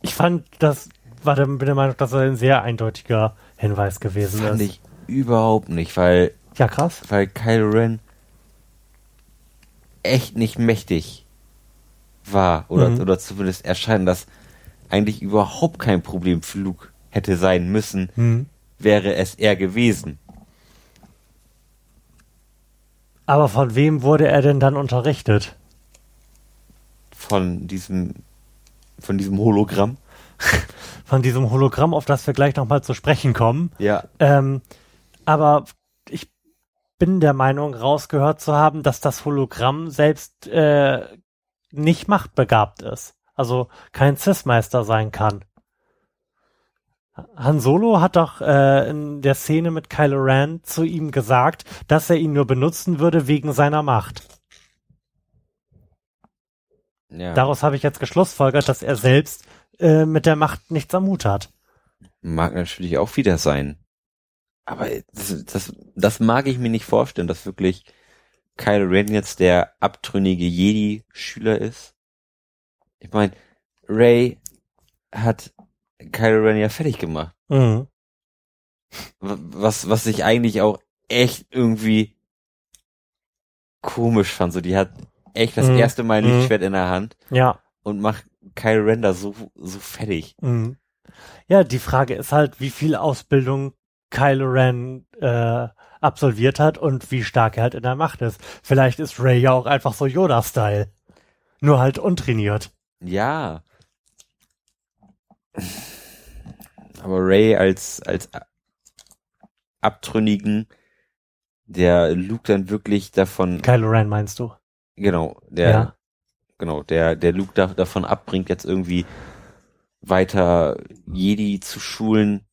Ich fand, das war der, bin der Meinung, dass er ein sehr eindeutiger Hinweis gewesen fand ist. ich, überhaupt nicht, weil, Ja, krass. weil Kylo Ren echt nicht mächtig war oder, Mhm. oder zumindest erscheint, dass eigentlich überhaupt kein Problem für Luke hätte sein müssen, Hm. wäre es er gewesen. Aber von wem wurde er denn dann unterrichtet? Von diesem, von diesem Hologramm. Von diesem Hologramm, auf das wir gleich nochmal zu sprechen kommen. Ja. Ähm, aber ich bin der Meinung, rausgehört zu haben, dass das Hologramm selbst äh, nicht machtbegabt ist. Also kein Cis-Meister sein kann. Han Solo hat doch äh, in der Szene mit Kylo Ren zu ihm gesagt, dass er ihn nur benutzen würde wegen seiner Macht. Ja. Daraus habe ich jetzt geschlussfolgert, dass er selbst äh, mit der Macht nichts am Hut hat. Mag natürlich auch wieder sein. Aber das, das, das mag ich mir nicht vorstellen, dass wirklich Kylo Ren jetzt der abtrünnige Jedi-Schüler ist. Ich meine, Ray hat Kylo Ren ja fertig gemacht. Mhm. Was, was ich eigentlich auch echt irgendwie komisch fand. So, die hat echt das Mhm. erste Mal ein Mhm. Lichtschwert in der Hand Ja. und macht Kylo Ren da so, so fertig. Mhm. Ja, die Frage ist halt, wie viel Ausbildung Kylo Ren äh, absolviert hat und wie stark er halt in der Macht ist. Vielleicht ist Ray ja auch einfach so Yoda-Style. Nur halt untrainiert. Ja. Aber Ray als, als Abtrünnigen, der Luke dann wirklich davon, Kylo Ren meinst du? Genau, der, Ja. genau, der, der Luke da, davon abbringt, jetzt irgendwie weiter Jedi zu schulen.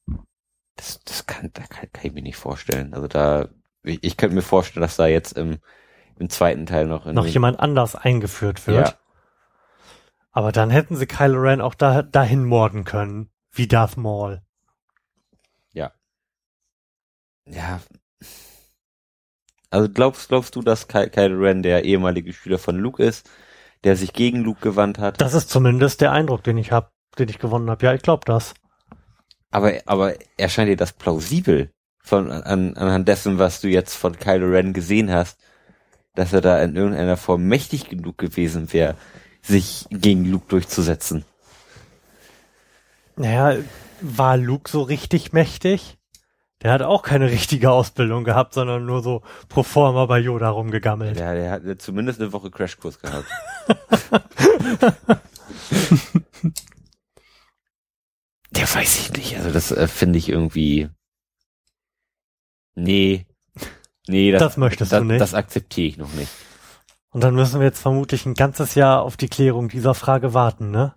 Das, das kann, da kann, kann ich mir nicht vorstellen. Also da, ich, ich könnte mir vorstellen, dass da jetzt im, im zweiten Teil noch, in Noch jemand anders eingeführt wird. Ja. Aber dann hätten sie Kylo Ren auch da, dahin morden können. Wie Darth Maul. Ja. Also glaubst, glaubst du, dass Ky Kylo Ren der ehemalige Schüler von Luke ist, der sich gegen Luke gewandt hat? Das ist zumindest der Eindruck, den ich hab, den ich gewonnen habe. Ja, ich glaube das. Aber, aber erscheint dir das plausibel von, an, anhand dessen, was du jetzt von Kylo Ren gesehen hast, dass er da in irgendeiner Form mächtig genug gewesen wäre, sich gegen Luke durchzusetzen? Naja, war Luke so richtig mächtig? Der hat auch keine richtige Ausbildung gehabt, sondern nur so pro forma bei Yoda rumgegammelt. Der, der hat zumindest eine Woche Crashkurs gehabt. der weiß ich nicht. Also das äh, finde ich irgendwie. Nee. Nee, das, Das möchtest das, du nicht. Das akzeptiere ich noch nicht. Und dann müssen wir jetzt vermutlich ein ganzes Jahr auf die Klärung dieser Frage warten, ne?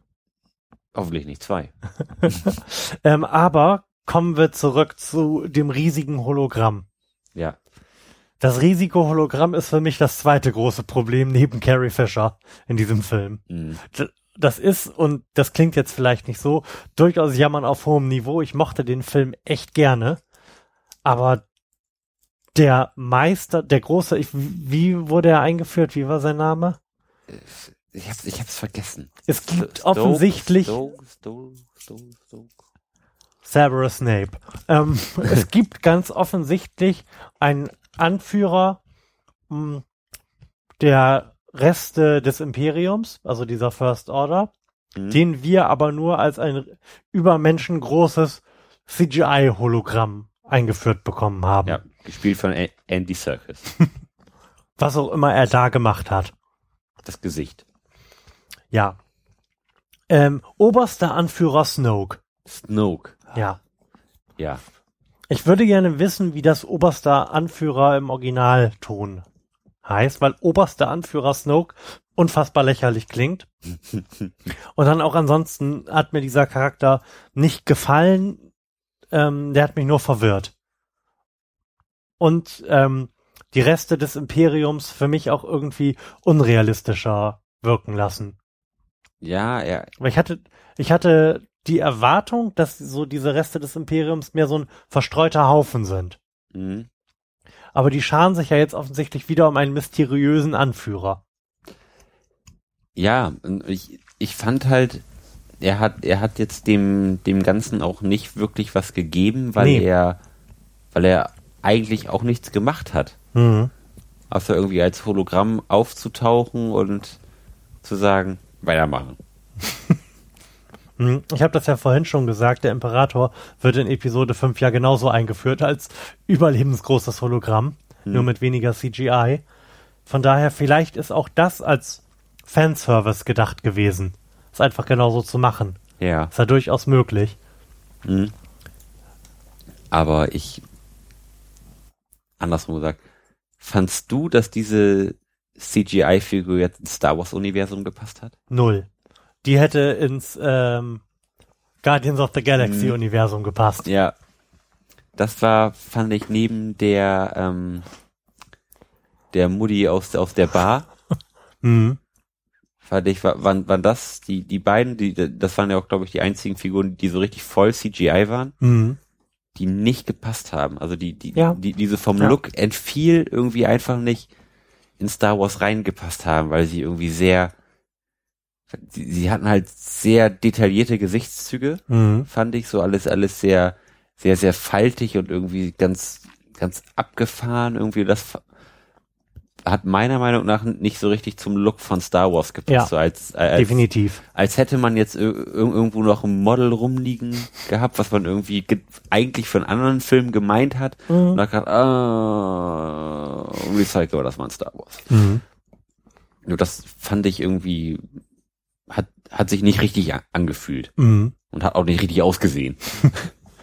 Hoffentlich nicht zwei. Ähm, aber kommen wir zurück zu dem riesigen Hologramm. Ja. Das riesige Hologramm ist für mich das zweite große Problem neben Carrie Fisher in diesem Film. Mhm. Das ist, und das klingt jetzt vielleicht nicht so, durchaus jammern auf hohem Niveau. Ich mochte den Film echt gerne. Aber der Meister, der große, ich, wie wurde er eingeführt? Wie war sein Name? Ich hab's, ich hab's vergessen. Es gibt Stoke, offensichtlich Stoke, Stoke, Stoke, Stoke. Severus Snape. Ähm, es gibt ganz offensichtlich einen Anführer mh, der Reste des Imperiums, also dieser First Order, Mhm. den wir aber nur als ein übermenschengroßes CGI-Hologramm eingeführt bekommen haben. Ja, gespielt von Andy Serkis. Was auch immer er da gemacht hat. Das Gesicht. Ja. Ähm, oberster Anführer Snoke. Snoke. Ja. Ja. Ich würde gerne wissen, wie das oberster Anführer im Originalton heißt, weil oberster Anführer Snoke unfassbar lächerlich klingt. Und dann auch ansonsten hat mir dieser Charakter nicht gefallen. Ähm, der hat mich nur verwirrt. Und ähm, die Reste des Imperiums für mich auch irgendwie unrealistischer wirken lassen. Ja, er, Weil ich hatte, ich hatte die Erwartung, dass so diese Reste des Imperiums mehr so ein verstreuter Haufen sind. mhm. Aber die scharen sich ja jetzt offensichtlich wieder um einen mysteriösen Anführer. ja, ich, ich fand halt, er hat, er hat jetzt dem, dem Ganzen auch nicht wirklich was gegeben, weil Nee. er, weil er eigentlich auch nichts gemacht hat. Mhm. Außer irgendwie als Hologramm aufzutauchen und zu sagen, weitermachen. Hm, Ich habe das ja vorhin schon gesagt, der Imperator wird in Episode 5 ja genauso eingeführt als überlebensgroßes Hologramm, nur mit weniger CGI. Von daher, vielleicht ist auch das als Fanservice gedacht gewesen. Es einfach genauso zu machen. Ja. Ist ja durchaus möglich. Mhm. Aber ich, andersrum gesagt, fandst du, dass diese CGI-Figur jetzt ins Star Wars-Universum gepasst hat? Null. Die hätte ins ähm, Guardians of the Galaxy Mhm. Universum gepasst. Ja. Das war, fand ich, neben der, ähm, der Mutti aus, aus der Bar, Mhm. fand ich, wa- waren, waren das die, die beiden, die, das waren ja auch, glaube ich, die einzigen Figuren, die so richtig voll CGI waren, Mhm. die nicht gepasst haben. Also die, die, Ja. die diese vom Ja. Look entfiel irgendwie einfach nicht in Star Wars reingepasst haben, weil sie irgendwie sehr, sie, sie hatten halt sehr detaillierte Gesichtszüge, Mhm. fand ich, so alles, alles sehr, sehr, sehr faltig und irgendwie ganz, ganz abgefahren, irgendwie das hat meiner Meinung nach nicht so richtig zum Look von Star Wars gepasst, Ja. so als, als, Definitiv. als hätte man jetzt ir- ir- irgendwo noch ein Model rumliegen gehabt, was man irgendwie ge eigentlich einen anderen Film gemeint hat. Und Mhm. dann gerade, ah, recycle das mal in Star Wars. Mhm. Nur das fand ich irgendwie, hat, sich nicht richtig angefühlt Mhm. und hat auch nicht richtig ausgesehen.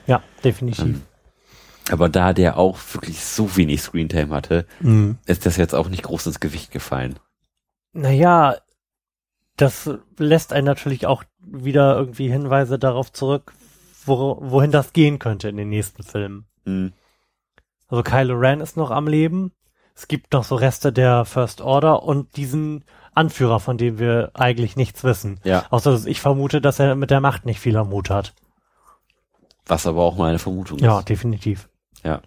Ja, definitiv. Ähm, Aber da der auch wirklich so wenig Screentime hatte, Mhm. ist das jetzt auch nicht groß ins Gewicht gefallen. Naja, das lässt einen natürlich auch wieder irgendwie Hinweise darauf zurück, wo, wohin das gehen könnte in den nächsten Filmen. Hm. Also Kylo Ren ist noch am Leben. Es gibt noch so Reste der First Order und diesen Anführer, von dem wir eigentlich nichts wissen. Ja, Außer dass ich vermute, dass er mit der Macht nicht viel am Hut hat. was aber auch mal eine Vermutung Ja, ist. definitiv. Ja.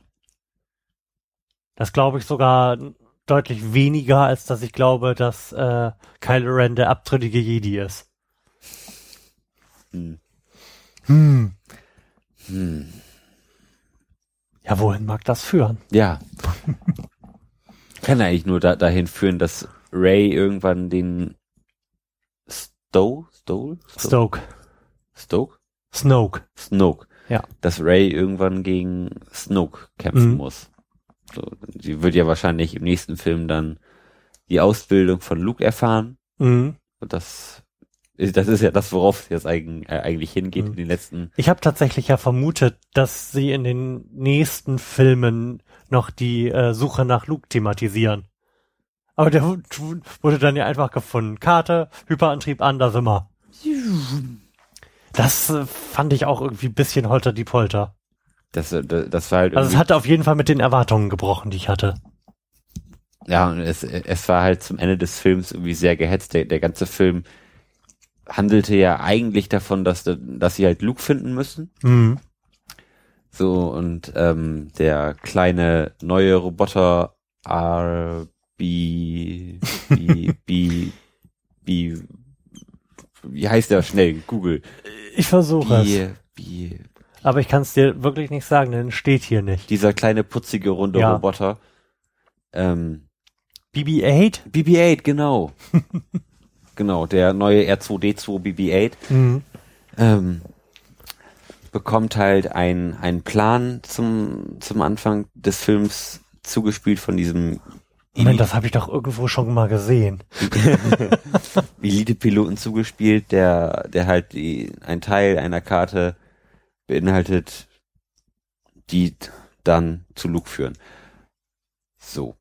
Das glaube ich sogar deutlich weniger, als dass ich glaube, dass äh, Kylo Ren der abtrünnige Jedi ist. Hm. Hm. Hm. Ja, wohin mag das führen? Ja. Kann eigentlich nur da, dahin führen, dass Ray irgendwann den Stowe, Stowe? Stoke. Stoke? Snoke. Snoke. Ja. Dass Ray irgendwann gegen Snoke kämpfen Mhm. muss. So, sie wird ja wahrscheinlich im nächsten Film dann die Ausbildung von Luke erfahren. Mhm. Und das, ist- das ist ja das, worauf es jetzt eigentlich, äh, eigentlich hingeht Mhm. in den letzten. Ich habe tatsächlich ja vermutet, dass sie in den nächsten Filmen noch die äh, Suche nach Luke thematisieren. Aber der wu- wu- wurde dann ja einfach gefunden. Karte, Hyperantrieb an, da sind wir. Das äh, fand ich auch irgendwie ein bisschen holter die Polter. Das, äh, das, das war halt Also es hat auf jeden Fall mit den Erwartungen gebrochen, die ich hatte. ja, und es, es war halt zum Ende des Films irgendwie sehr gehetzt. Der, der ganze Film handelte ja eigentlich davon, dass, dass sie halt Luke finden müssen. Mhm. So, und ähm, der kleine neue Roboter R B B B B wie heißt der schnell? Google. Ich versuche es. B, B, Aber ich kann es dir wirklich nicht sagen, denn steht hier nicht. dieser kleine putzige runde Ja. Roboter. Ähm, BB-8? BB-8, genau. genau, der neue R2D2 BB-8 Mhm. ähm, bekommt halt ein einen Plan zum zum Anfang des Films zugespielt von diesem Moment, das habe ich doch irgendwo schon mal gesehen. Elite-Piloten zugespielt, der, der halt die, ein Teil einer Karte beinhaltet, die dann zu Luke führen. So.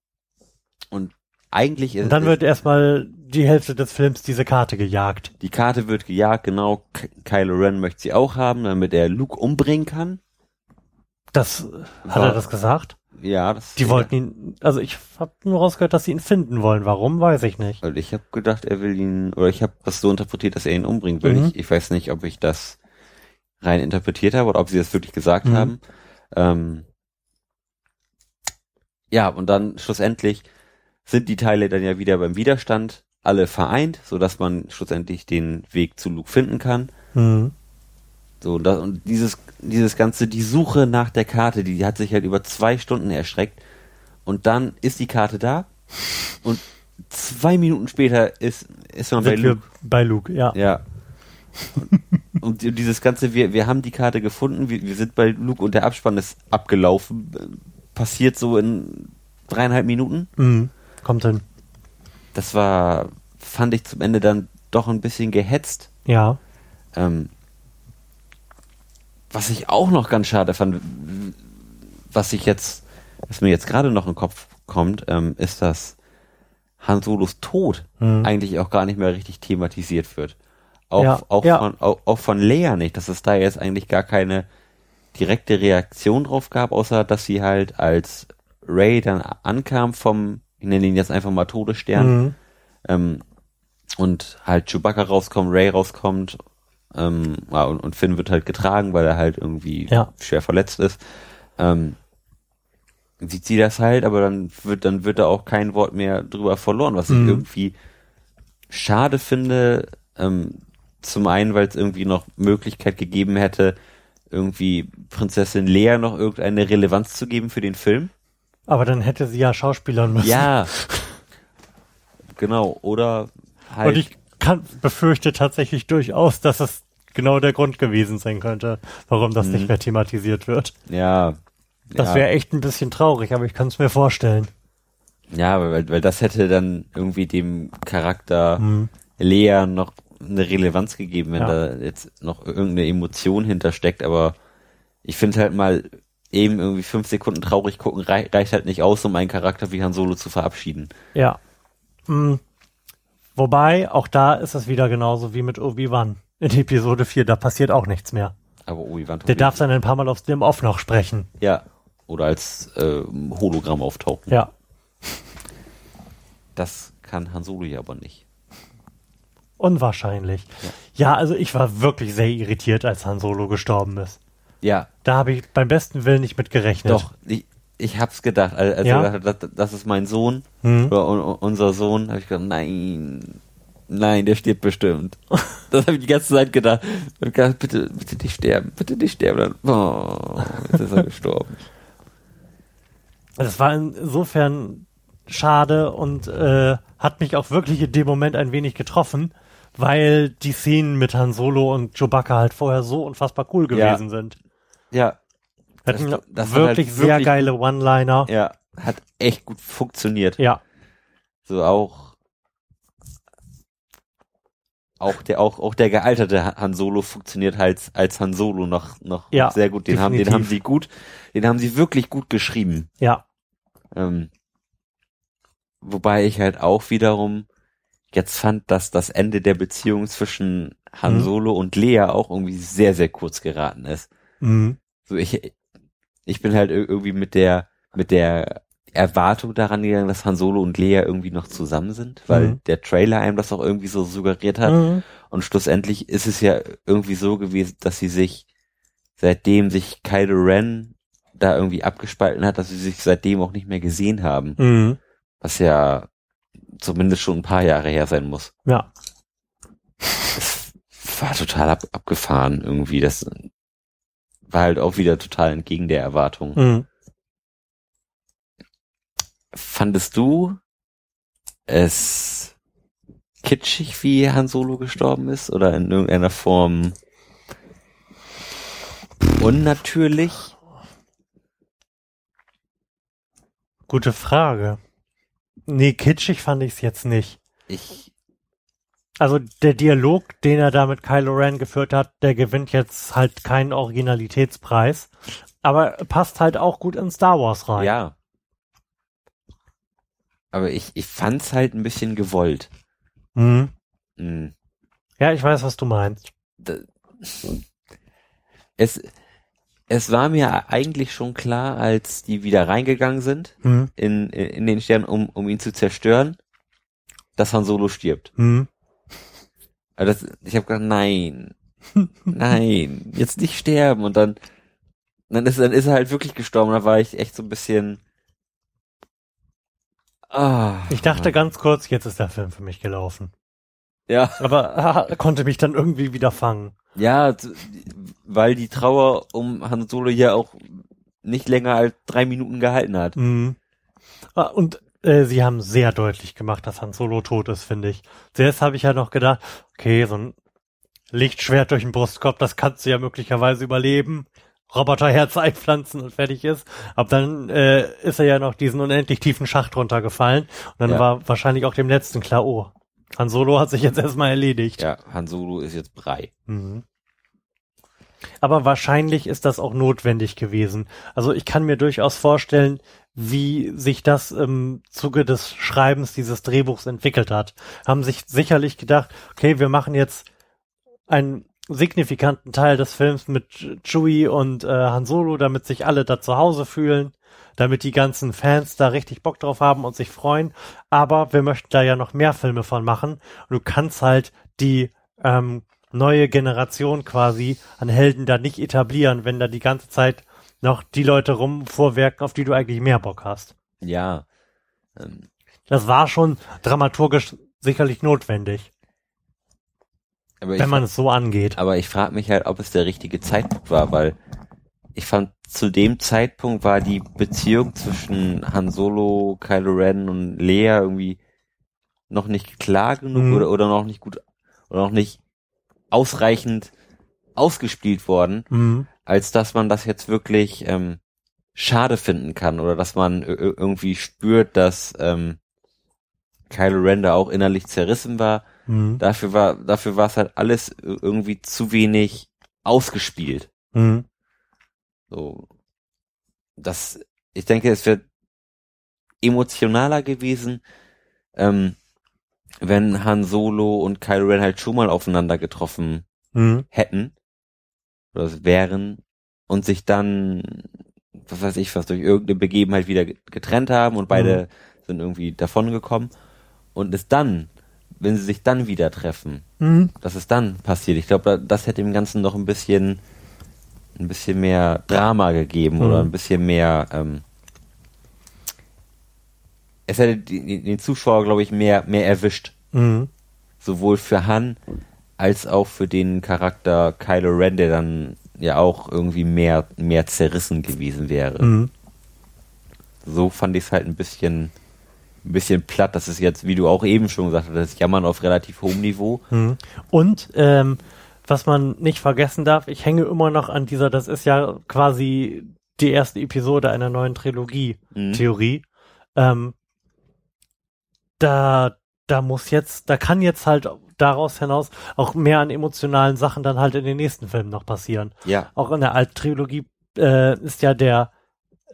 Und eigentlich ist, Und dann wird erstmal die Hälfte des Films diese Karte gejagt. die Karte wird gejagt, genau. Ky- Kylo Ren möchte sie auch haben, damit er Luke umbringen kann. Das hat er das gesagt? Ja, das. Die wollten ihn, also ich habe nur rausgehört, dass sie ihn finden wollen. Warum, weiß ich nicht. Weil ich habe gedacht, er will ihn, oder ich habe das so interpretiert, dass er ihn umbringen will. Mhm. Ich, ich weiß nicht, ob ich das rein interpretiert habe oder ob sie das wirklich gesagt Mhm. haben. Ähm, ja, und dann schlussendlich sind die Teile dann ja wieder beim Widerstand alle vereint, so dass man schlussendlich den Weg zu Luke finden kann. Mhm. So, das, und dieses, dieses ganze, die Suche nach der Karte, die hat sich halt über zwei Stunden erstreckt. Und dann ist die Karte da. Und zwei Minuten später ist, ist man bei Sind wir Luke. bei Luke, ja. Ja. Und, und dieses ganze, wir, wir haben die Karte gefunden, wir, wir sind bei Luke und der Abspann ist abgelaufen. Passiert so in dreieinhalb Minuten. Mhm. Kommt hin. Das war, fand ich zum Ende dann doch ein bisschen gehetzt. Ja. Ähm, was ich auch noch ganz schade fand, was ich jetzt, was mir jetzt gerade noch in den Kopf kommt, ähm, ist, dass Han Solos Tod Mhm. eigentlich auch gar nicht mehr richtig thematisiert wird. Auch, Ja, auch, ja. Von, auch, auch von Leia nicht, dass es da jetzt eigentlich gar keine direkte Reaktion drauf gab, außer dass sie halt als Ray dann ankam vom, ich nenne ihn jetzt einfach mal Todesstern, Mhm. ähm, und halt Chewbacca rauskommt, Ray rauskommt, ähm, ja, und, und Finn wird halt getragen, weil er halt irgendwie Ja. schwer verletzt ist. Ähm, sieht sie das halt, aber dann wird, dann wird da auch kein Wort mehr drüber verloren, was ich Mhm. irgendwie schade finde. Ähm, zum einen, weil es irgendwie noch Möglichkeit gegeben hätte, irgendwie Prinzessin Lea noch irgendeine Relevanz zu geben für den Film. Aber dann hätte sie ja schauspielern müssen. Ja. genau. Oder halt. Und ich kann, befürchte tatsächlich durchaus, dass es genau der Grund gewesen sein könnte, warum das Mhm. nicht mehr thematisiert wird. ja. Das ja. wäre echt ein bisschen traurig, aber ich kann es mir vorstellen. Ja, weil, weil das hätte dann irgendwie dem Charakter Mhm. Lea noch eine Relevanz gegeben, wenn Ja. da jetzt noch irgendeine Emotion hintersteckt, aber ich finde halt mal eben irgendwie fünf Sekunden traurig gucken rei reicht halt nicht aus, um einen Charakter wie Han Solo zu verabschieden. Ja. Mhm. Wobei, auch da ist es wieder genauso wie mit Obi-Wan in Episode 4. Da passiert auch nichts mehr. Aber Obi-Wan Der darf dann ein paar Mal aufs dem Off noch sprechen. Ja. Oder als äh, Hologramm auftauchen. Ja. Das kann Han Solo ja aber nicht. Unwahrscheinlich. Ja. Ja. also ich war wirklich sehr irritiert, als Han Solo gestorben ist. Ja, Da habe ich beim besten Willen nicht mit gerechnet. doch. Ich, ich hab's gedacht. Al- Als Ja? hat, das, das ist mein Sohn, Hm? oder un, un- unser Sohn, habe ich gedacht, nein, nein, der stirbt bestimmt. Das habe ich die ganze Zeit gedacht. Hab gedacht, bitte, bitte nicht sterben, bitte nicht sterben. Dann, oh, jetzt ist er gestorben. Das war insofern schade und äh, hat mich auch wirklich in dem Moment ein wenig getroffen, weil die Szenen mit Han Solo und Chewbacca halt vorher so unfassbar cool Ja. gewesen sind. Ja, Das- das hat wirklich halt sehr wirklich- geile One-Liner. ja, hat echt gut funktioniert. Ja. So auch, auch der, auch, auch der gealterte Han Solo funktioniert halt als Han Solo noch, noch Ja, sehr gut. Den haben, den definitiv. haben sie gut, den haben sie wirklich gut geschrieben. ja. Ähm, wobei ich halt auch wiederum jetzt fand, dass das Ende der Beziehung zwischen Han Mhm. Solo und Lea auch irgendwie sehr, sehr kurz geraten ist. Mhm. So ich, ich bin halt ir- irgendwie mit der, mit der Erwartung daran gegangen, dass Han Solo und Lea irgendwie noch zusammen sind, weil Mhm. der Trailer einem das auch irgendwie so suggeriert hat. Mhm. Und schlussendlich ist es ja irgendwie so gewesen, dass sie sich, seitdem sich Kylo Ren da irgendwie abgespalten hat, dass sie sich seitdem auch nicht mehr gesehen haben. Mhm. Was ja zumindest schon ein paar Jahre her sein muss. Ja. Es war total ab, abgefahren irgendwie. Das war halt auch wieder total entgegen der Erwartung. Fandest du es kitschig, wie Han Solo gestorben ist? Oder in irgendeiner Form unnatürlich? Gute Frage. Nee, kitschig fand ich es jetzt nicht. Ich, Also der Dialog, den er da mit Kylo Ren geführt hat, der gewinnt jetzt halt keinen Originalitätspreis. Aber passt halt auch gut in Star Wars rein. ja. Aber ich, ich fand's halt ein bisschen gewollt. Mhm. Hm. Ja, ich weiß, was du meinst. Da- Es, es war mir eigentlich schon klar, als die wieder reingegangen sind Mhm. in, in den Stern, um, um ihn zu zerstören, dass Han Solo stirbt. Mhm. Aber das, ich habe gedacht, nein, nein, jetzt nicht sterben. Und dann, dann ist, dann ist er halt wirklich gestorben. Da war ich echt so ein bisschen. Ah, Ich dachte ganz kurz, jetzt ist der Film für mich gelaufen. Ja. Aber ah, konnte mich dann irgendwie wieder fangen. Ja, weil die Trauer um Han Solo ja auch nicht länger als drei Minuten gehalten hat. Mhm. Ah, Und äh, sie haben sehr deutlich gemacht, dass Han Solo tot ist, finde ich. Zuerst habe ich ja noch gedacht, okay, so ein Lichtschwert durch den Brustkorb, das kannst du ja möglicherweise überleben. Roboterherz einpflanzen und fertig ist. Aber dann äh, ist er ja noch diesen unendlich tiefen Schacht runtergefallen. Und dann Ja. war wahrscheinlich auch dem letzten klar, oh, Han Solo hat sich jetzt erstmal erledigt. Ja, Han Solo ist jetzt Brei. Mhm. Aber wahrscheinlich ist das auch notwendig gewesen. Also ich kann mir durchaus vorstellen, wie sich das im Zuge des Schreibens dieses Drehbuchs entwickelt hat. Haben sich sicherlich gedacht, okay, wir machen jetzt einen signifikanten Teil des Films mit Chewie und äh, Han Solo, damit sich alle da zu Hause fühlen, damit die ganzen Fans da richtig Bock drauf haben und sich freuen. Aber wir möchten da ja noch mehr Filme von machen. Und du kannst halt die ähm, neue Generation quasi an Helden da nicht etablieren, wenn da die ganze Zeit noch die Leute rum vorwerken, auf die du eigentlich mehr Bock hast. Ja. Ähm, Das war schon dramaturgisch sicherlich notwendig, aber wenn man es so angeht. aber ich frage mich halt, ob es der richtige Zeitpunkt war, weil ich fand, zu dem Zeitpunkt war die Beziehung zwischen Han Solo, Kylo Ren und Leia irgendwie noch nicht klar genug Mhm. oder, oder noch nicht gut oder noch nicht ausreichend ausgespielt worden, Mhm. als dass man das jetzt wirklich ähm, schade finden kann oder dass man irgendwie spürt, dass ähm, Kylo Ren da auch innerlich zerrissen war. Mhm. Dafür war dafür war es halt alles irgendwie zu wenig ausgespielt. Mhm. So, das, ich denke, es wäre emotionaler gewesen, ähm, wenn Han Solo und Kylo Ren halt schon mal aufeinander getroffen Mhm. hätten oder wären und sich dann, was weiß ich, was durch irgendeine Begebenheit wieder ge- getrennt haben und beide sind irgendwie davongekommen und es dann, wenn sie sich dann wieder treffen, Mhm. dass es dann passiert. Ich glaube, da- das hätte dem Ganzen noch ein bisschen, ein bisschen mehr Drama gegeben oder Mhm. ein bisschen mehr, ähm, es hätte den Zuschauer, glaube ich, mehr, mehr erwischt. Mhm. Sowohl für Han als auch für den Charakter Kylo Ren, der dann ja auch irgendwie mehr, mehr zerrissen gewesen wäre. Mhm. So fand ich es halt ein bisschen, ein bisschen platt. Das ist jetzt, wie du auch eben schon gesagt hast, das ist Jammern auf relativ hohem Niveau. Mhm. Und ähm, was man nicht vergessen darf, ich hänge immer noch an dieser, das ist ja quasi die erste Episode einer neuen Trilogie, Mhm. Theorie. Ähm, da, da muss jetzt, da kann jetzt halt daraus hinaus auch mehr an emotionalen Sachen dann halt in den nächsten Filmen noch passieren. Ja, Auch in der Alt-Trilogie äh, ist ja der,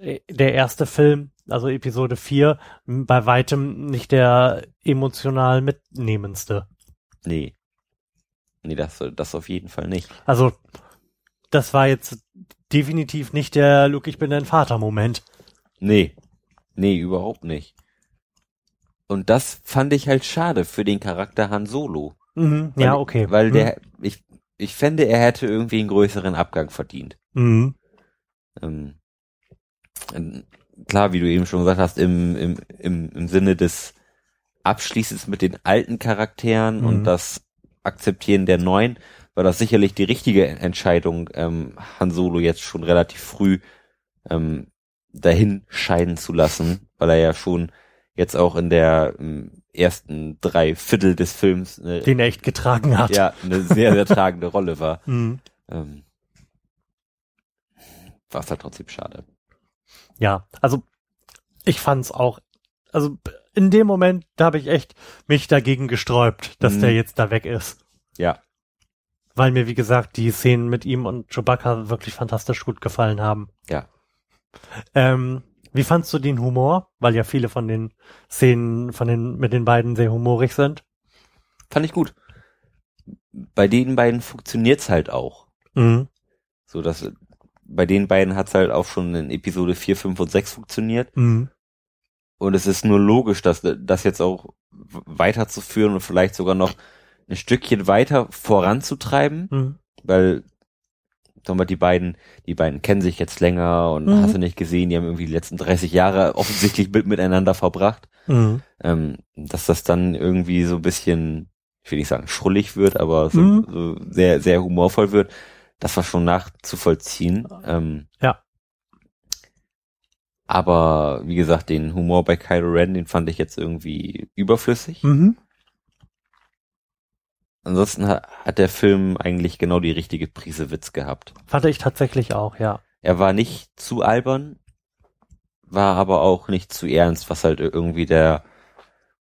äh, der erste Film, also Episode 4, m, bei weitem nicht der emotional mitnehmendste. nee. Nee, das, das auf jeden Fall nicht. Also, das war jetzt definitiv nicht der Luke, ich bin dein Vater-Moment. Nee. Nee, überhaupt nicht. Und das fand ich halt schade für den Charakter Han Solo. Mhm, Weil- ja, okay. Weil Mhm. der, ich, ich fände, er hätte irgendwie einen größeren Abgang verdient. Mhm. Ähm, klar, wie du eben schon gesagt hast, im, im, im, im Sinne des Abschließens mit den alten Charakteren Mhm. und das Akzeptieren der neuen, war das sicherlich die richtige Entscheidung, ähm, Han Solo jetzt schon relativ früh ähm, dahin scheiden zu lassen, weil er ja schon jetzt auch in der ähm, ersten drei Viertel des Films eine, Den er echt getragen hat. ja, eine sehr, sehr tragende Rolle war. Mhm. Ähm, war es halt trotzdem schade. Ja, also ich fand's auch, also in dem Moment, da habe ich echt mich dagegen gesträubt, dass Mhm. der jetzt da weg ist. Ja. Weil mir, wie gesagt, die Szenen mit ihm und Chewbacca wirklich fantastisch gut gefallen haben. Ja. Ähm, wie fandst du den Humor? Weil ja viele von den Szenen von den, mit den beiden sehr humorig sind. Fand ich gut. Bei den beiden funktioniert's halt auch. Mhm. So, dass bei den beiden hat's halt auch schon in Episode 4, 5 und 6 funktioniert. Mhm. Und es ist nur logisch, dass das jetzt auch weiterzuführen und vielleicht sogar noch ein Stückchen weiter voranzutreiben, Mhm. weil sagen wir, die beiden, die beiden kennen sich jetzt länger und Mhm. hast du nicht gesehen, die haben irgendwie die letzten 30 Jahre offensichtlich mit, miteinander verbracht. Mhm. ähm, dass das dann irgendwie so ein bisschen ich will nicht sagen schrullig wird, aber so, Mhm. so sehr, sehr humorvoll wird, das war schon nachzuvollziehen. Ähm, Ja. Aber wie gesagt, den Humor bei Kylo Ren, den fand ich jetzt irgendwie überflüssig. Mhm. Ansonsten hat, hat der Film eigentlich genau die richtige Prise Witz gehabt. Fand ich tatsächlich auch, ja. Er war nicht zu albern, war aber auch nicht zu ernst, was halt irgendwie der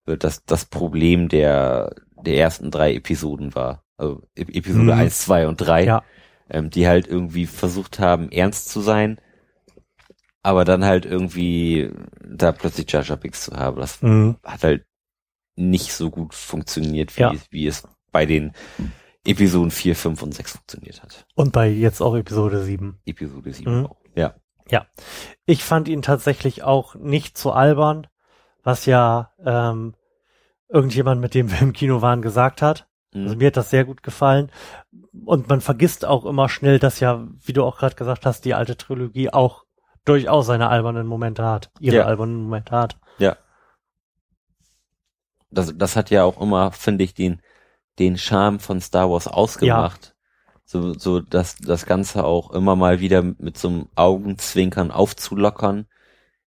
das, das Problem der, der ersten drei Episoden war. Also Episode Mhm. eins, zwei und drei, Ja. Ähm, die halt irgendwie versucht haben, ernst zu sein, aber dann halt irgendwie da plötzlich Jar Jar Binks zu haben. Das Mhm. hat halt nicht so gut funktioniert, wie, Ja. wie es bei den Episoden 4, 5 und 6 funktioniert hat. Und bei jetzt auch Episode 7. Episode 7 Mhm. auch. Ja. Ich fand ihn tatsächlich auch nicht zu albern, was ja ähm, irgendjemand, mit dem wir im Kino waren, gesagt hat. Also Mhm. mir hat das sehr gut gefallen. Und man vergisst auch immer schnell, dass ja, wie du auch gerade gesagt hast, die alte Trilogie auch durchaus seine albernen Momente hat. Ihre Ja. albernen Momente hat. Ja. Das, das hat ja auch immer, finde ich, den, den Charme von Star Wars ausgemacht. So, so, dass das Ganze auch immer mal wieder mit so einem Augenzwinkern aufzulockern.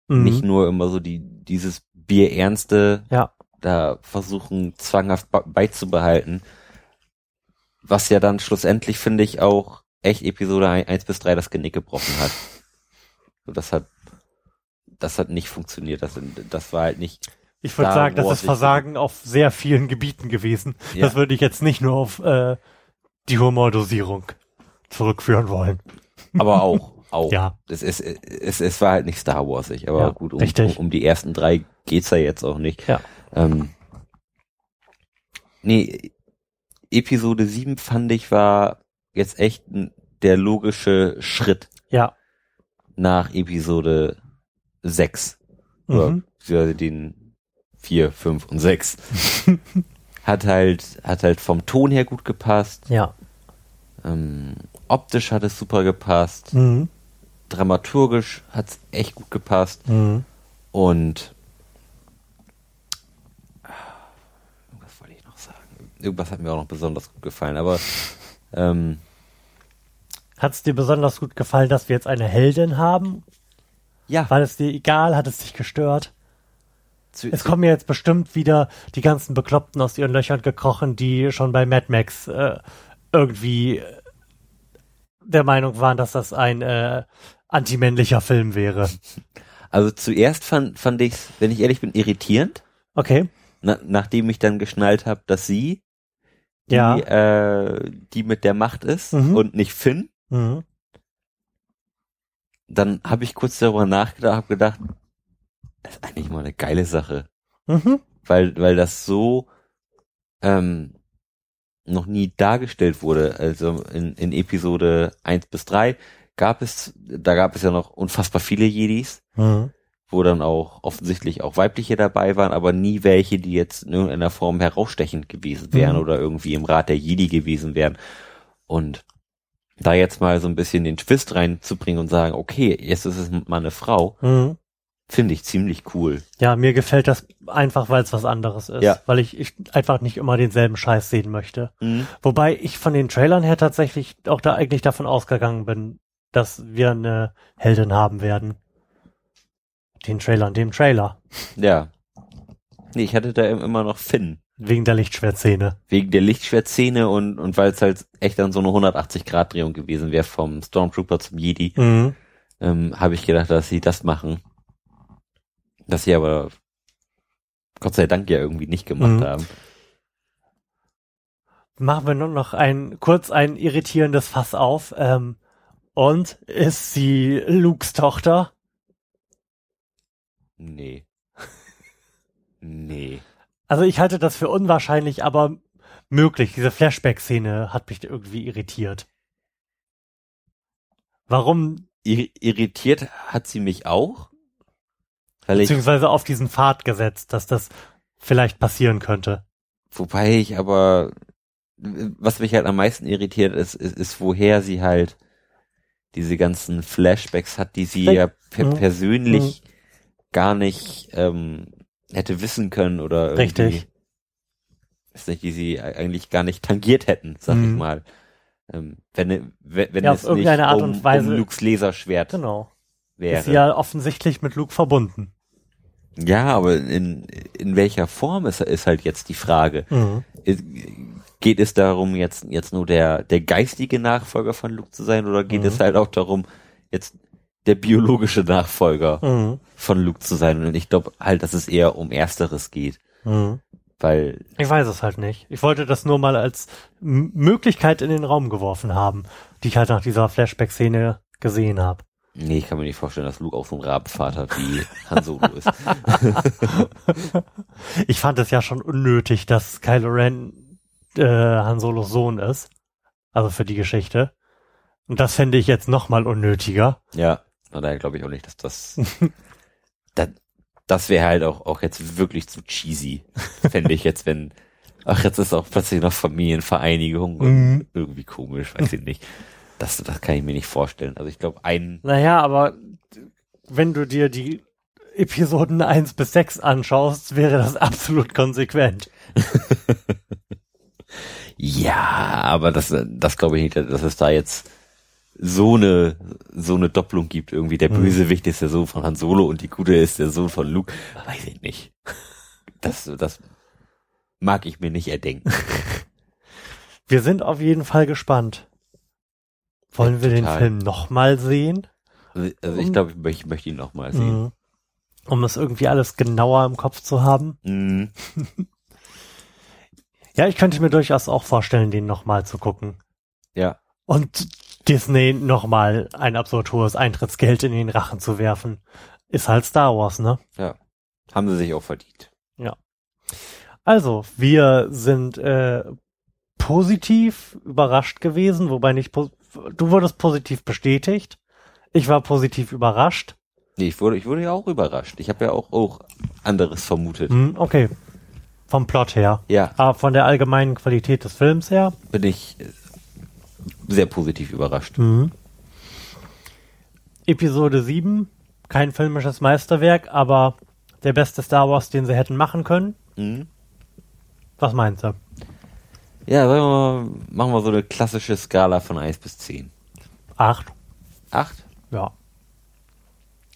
Mhm. Nicht nur immer so die, dieses Bierernste Ja. Da versuchen, zwanghaft be- beizubehalten. Was ja dann schlussendlich, finde ich, auch echt Episode 1 bis 3 das Genick gebrochen hat. So, das hat, das hat nicht funktioniert. Das, das war halt nicht, Ich würde sagen, das ist Versagen auf sehr vielen Gebieten gewesen. Das würde ich jetzt nicht nur auf äh, die Humordosierung zurückführen wollen. aber auch, auch. Ja. Es, es, es, es war halt nicht Star Warsig, aber Ja, gut, um, um, um die ersten drei geht's ja jetzt auch nicht. Ja. Ähm, nee, Episode 7 fand ich war jetzt echt der logische Schritt Ja. nach Episode 6. Oder Mhm. für den 4, 5 und 6. hat halt, hat halt vom Ton her gut gepasst. Ja. Ähm, optisch hat es super gepasst. Mhm. Dramaturgisch hat es echt gut gepasst. Mhm. Und was wollte ich noch sagen? Irgendwas hat mir auch noch besonders gut gefallen, aber ähm, Hat es dir besonders gut gefallen, dass wir jetzt eine Heldin haben? ja, War es dir egal? Hat es dich gestört? zu, Es zu, kommen ja jetzt bestimmt wieder die ganzen Bekloppten aus ihren Löchern gekrochen, die schon bei Mad Max äh, irgendwie äh, der Meinung waren, dass das ein äh, antimännlicher Film wäre. also zuerst fand, fand ich es, wenn ich ehrlich bin, irritierend, Okay. na, nachdem ich dann geschnallt habe, dass sie die, Ja. äh, die mit der Macht ist Mhm. und nicht Finn. Mhm. Dann habe ich kurz darüber nachgedacht, habe gedacht, das ist eigentlich mal eine geile Sache. Mhm. weil, weil das so ähm, noch nie dargestellt wurde. Also in, in Episode 1 bis 3 gab es, da gab es ja noch unfassbar viele Jedis, Mhm. Wo dann auch offensichtlich auch weibliche dabei waren, aber nie welche, die jetzt in irgendeiner Form herausstechend gewesen wären Mhm. oder irgendwie im Rat der Jedi gewesen wären. Und da jetzt mal so ein bisschen den Twist reinzubringen und sagen, okay, jetzt ist es mal eine Frau, Mhm. finde ich ziemlich cool. Ja, mir gefällt das einfach, weil es was anderes ist. Ja. Weil ich, ich einfach nicht immer denselben Scheiß sehen möchte. Mhm. Wobei ich von den Trailern her tatsächlich auch da eigentlich davon ausgegangen bin, dass wir eine Heldin haben werden. Den Trailern, dem Trailer. Ja. Nee, ich hatte da immer noch Finn. Wegen der Lichtschwertszene. Wegen der Lichtschwertszene und, und weil es halt echt dann so eine 180-Grad-Drehung gewesen wäre vom Stormtrooper zum Jedi, Mhm. ähm, habe ich gedacht, dass sie das machen. Dass sie aber Gott sei Dank ja irgendwie nicht gemacht Mhm. haben. Machen wir nur noch ein, kurz ein irritierendes Fass auf. Ähm, und ist sie Lukes Tochter? Nee. nee. Also ich halte das für unwahrscheinlich, aber möglich. Diese Flashback-Szene hat mich irgendwie irritiert. Warum, Ir irritiert hat sie mich auch. Weil ich, beziehungsweise auf diesen Pfad gesetzt, dass das vielleicht passieren könnte. wobei ich aber, was mich halt am meisten irritiert ist, ist, ist woher sie halt diese ganzen Flashbacks hat, die sie Vielleicht- ja per Mhm. persönlich gar nicht ähm, hätte wissen können oder irgendwie. Richtig. ist nicht, die sie eigentlich gar nicht tangiert hätten, sag ich Mhm. mal. Ähm, wenn wenn, wenn Ja, es nicht Art um, und Weise- um Lukes Laserschwert Genau. wäre. Ist sie ja offensichtlich mit Luke verbunden. Ja, aber in, in welcher Form ist, ist halt jetzt die Frage. Mhm. Ist- Geht es darum, jetzt, jetzt nur der, der geistige Nachfolger von Luke zu sein oder geht Mhm. es halt auch darum, jetzt der biologische Nachfolger Mhm. von Luke zu sein? Und ich glaube halt, dass es eher um Ersteres geht, Mhm. weil, Ich weiß es halt nicht. Ich wollte das nur mal als M Möglichkeit in den Raum geworfen haben, die ich halt nach dieser Flashback-Szene gesehen habe. nee, ich kann mir nicht vorstellen, dass Luke auch so ein Rabenvater wie Han Solo ist. Ich fand es ja schon unnötig, dass Kylo Ren äh, Han Solos Sohn ist. Also für die Geschichte. Und das fände ich jetzt noch mal unnötiger. Ja, von daher glaube ich auch nicht, dass das, das, das wäre halt auch, auch jetzt wirklich zu cheesy, fände ich jetzt, wenn, ach, jetzt ist auch plötzlich noch Familienvereinigung und Mhm. irgendwie komisch, weiß ich nicht. Das, das kann ich mir nicht vorstellen. Also ich glaube, ein, Naja, aber wenn du dir die Episoden 1 bis 6 anschaust, wäre das absolut konsequent. ja, aber das, das glaube ich nicht, dass es da jetzt so eine, so eine Doppelung gibt. Irgendwie der Mhm. Bösewicht ist der Sohn von Han Solo und die Gute ist der Sohn von Luke. Weiß ich nicht. Das, das mag ich mir nicht erdenken. Wir sind auf jeden Fall gespannt. Wollen Ja, wir den. Film nochmal sehen? Also, also ich Um- glaube, ich, möchte- ich möchte ihn noch mal sehen. Mhm. Um es irgendwie alles genauer im Kopf zu haben. Mhm. Ja, ich könnte mir durchaus auch vorstellen, den nochmal zu gucken. Ja, Und Disney nochmal ein absurd hohes Eintrittsgeld in den Rachen zu werfen. Ist halt Star Wars, ne? ja. Haben sie sich auch verdient. Also, wir sind äh, positiv überrascht gewesen, wobei nicht, du wurdest positiv bestätigt. Ich war positiv überrascht. Nee, ich wurde, ich wurde ja auch überrascht. Ich habe ja auch, auch anderes vermutet. Hm, okay. Vom Plot her. Ja, Aber von der allgemeinen Qualität des Films her. bin ich sehr positiv überrascht. Mhm. Episode 7, kein filmisches Meisterwerk, aber der beste Star Wars, den sie hätten machen können. Mhm. Was meinst du? Ja, sagen wir mal, machen wir so eine klassische Skala von 1 bis 10. Acht. 8? Ja.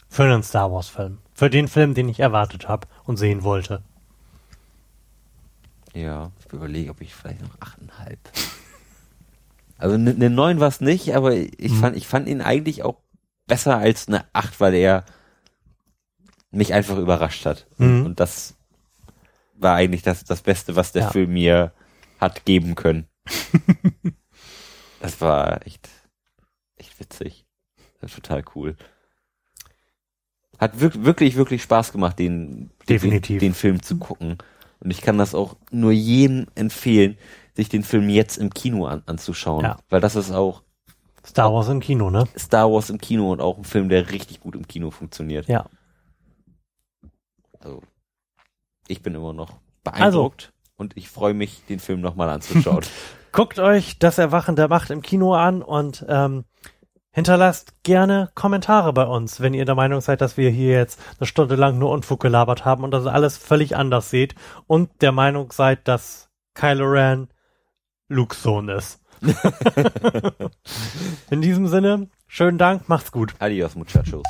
Für einen Star Wars Film. Für den Film, den ich erwartet habe und sehen wollte. Ja, ich überlege, ob ich vielleicht noch 8,5. Also eine ne 9 war es nicht, aber ich, Mhm. fand, ich fand ihn eigentlich auch besser als eine 8, weil er mich einfach überrascht hat. Mhm. Und das war eigentlich das, das Beste, was der Ja. Film mir hat geben können. das war echt, echt witzig. Total cool. Hat wirk wirklich, wirklich Spaß gemacht, den, Definitiv. den, den Film zu gucken. Und ich kann das auch nur jedem empfehlen, sich den Film jetzt im Kino an, anzuschauen. Ja. Weil das ist auch Star Wars im Kino, ne? Star Wars im Kino und auch ein Film, der richtig gut im Kino funktioniert. Ja. Also, ich bin immer noch beeindruckt und ich freue mich, den Film nochmal anzuschauen. Guckt euch das Erwachen der Macht im Kino an und ähm, hinterlasst gerne Kommentare bei uns, wenn ihr der Meinung seid, dass wir hier jetzt eine Stunde lang nur Unfug gelabert haben und das alles völlig anders seht und der Meinung seid, dass Kylo Ren Lukes Sohn ist. In diesem Sinne, schönen Dank, macht's gut. Adios, muchachos.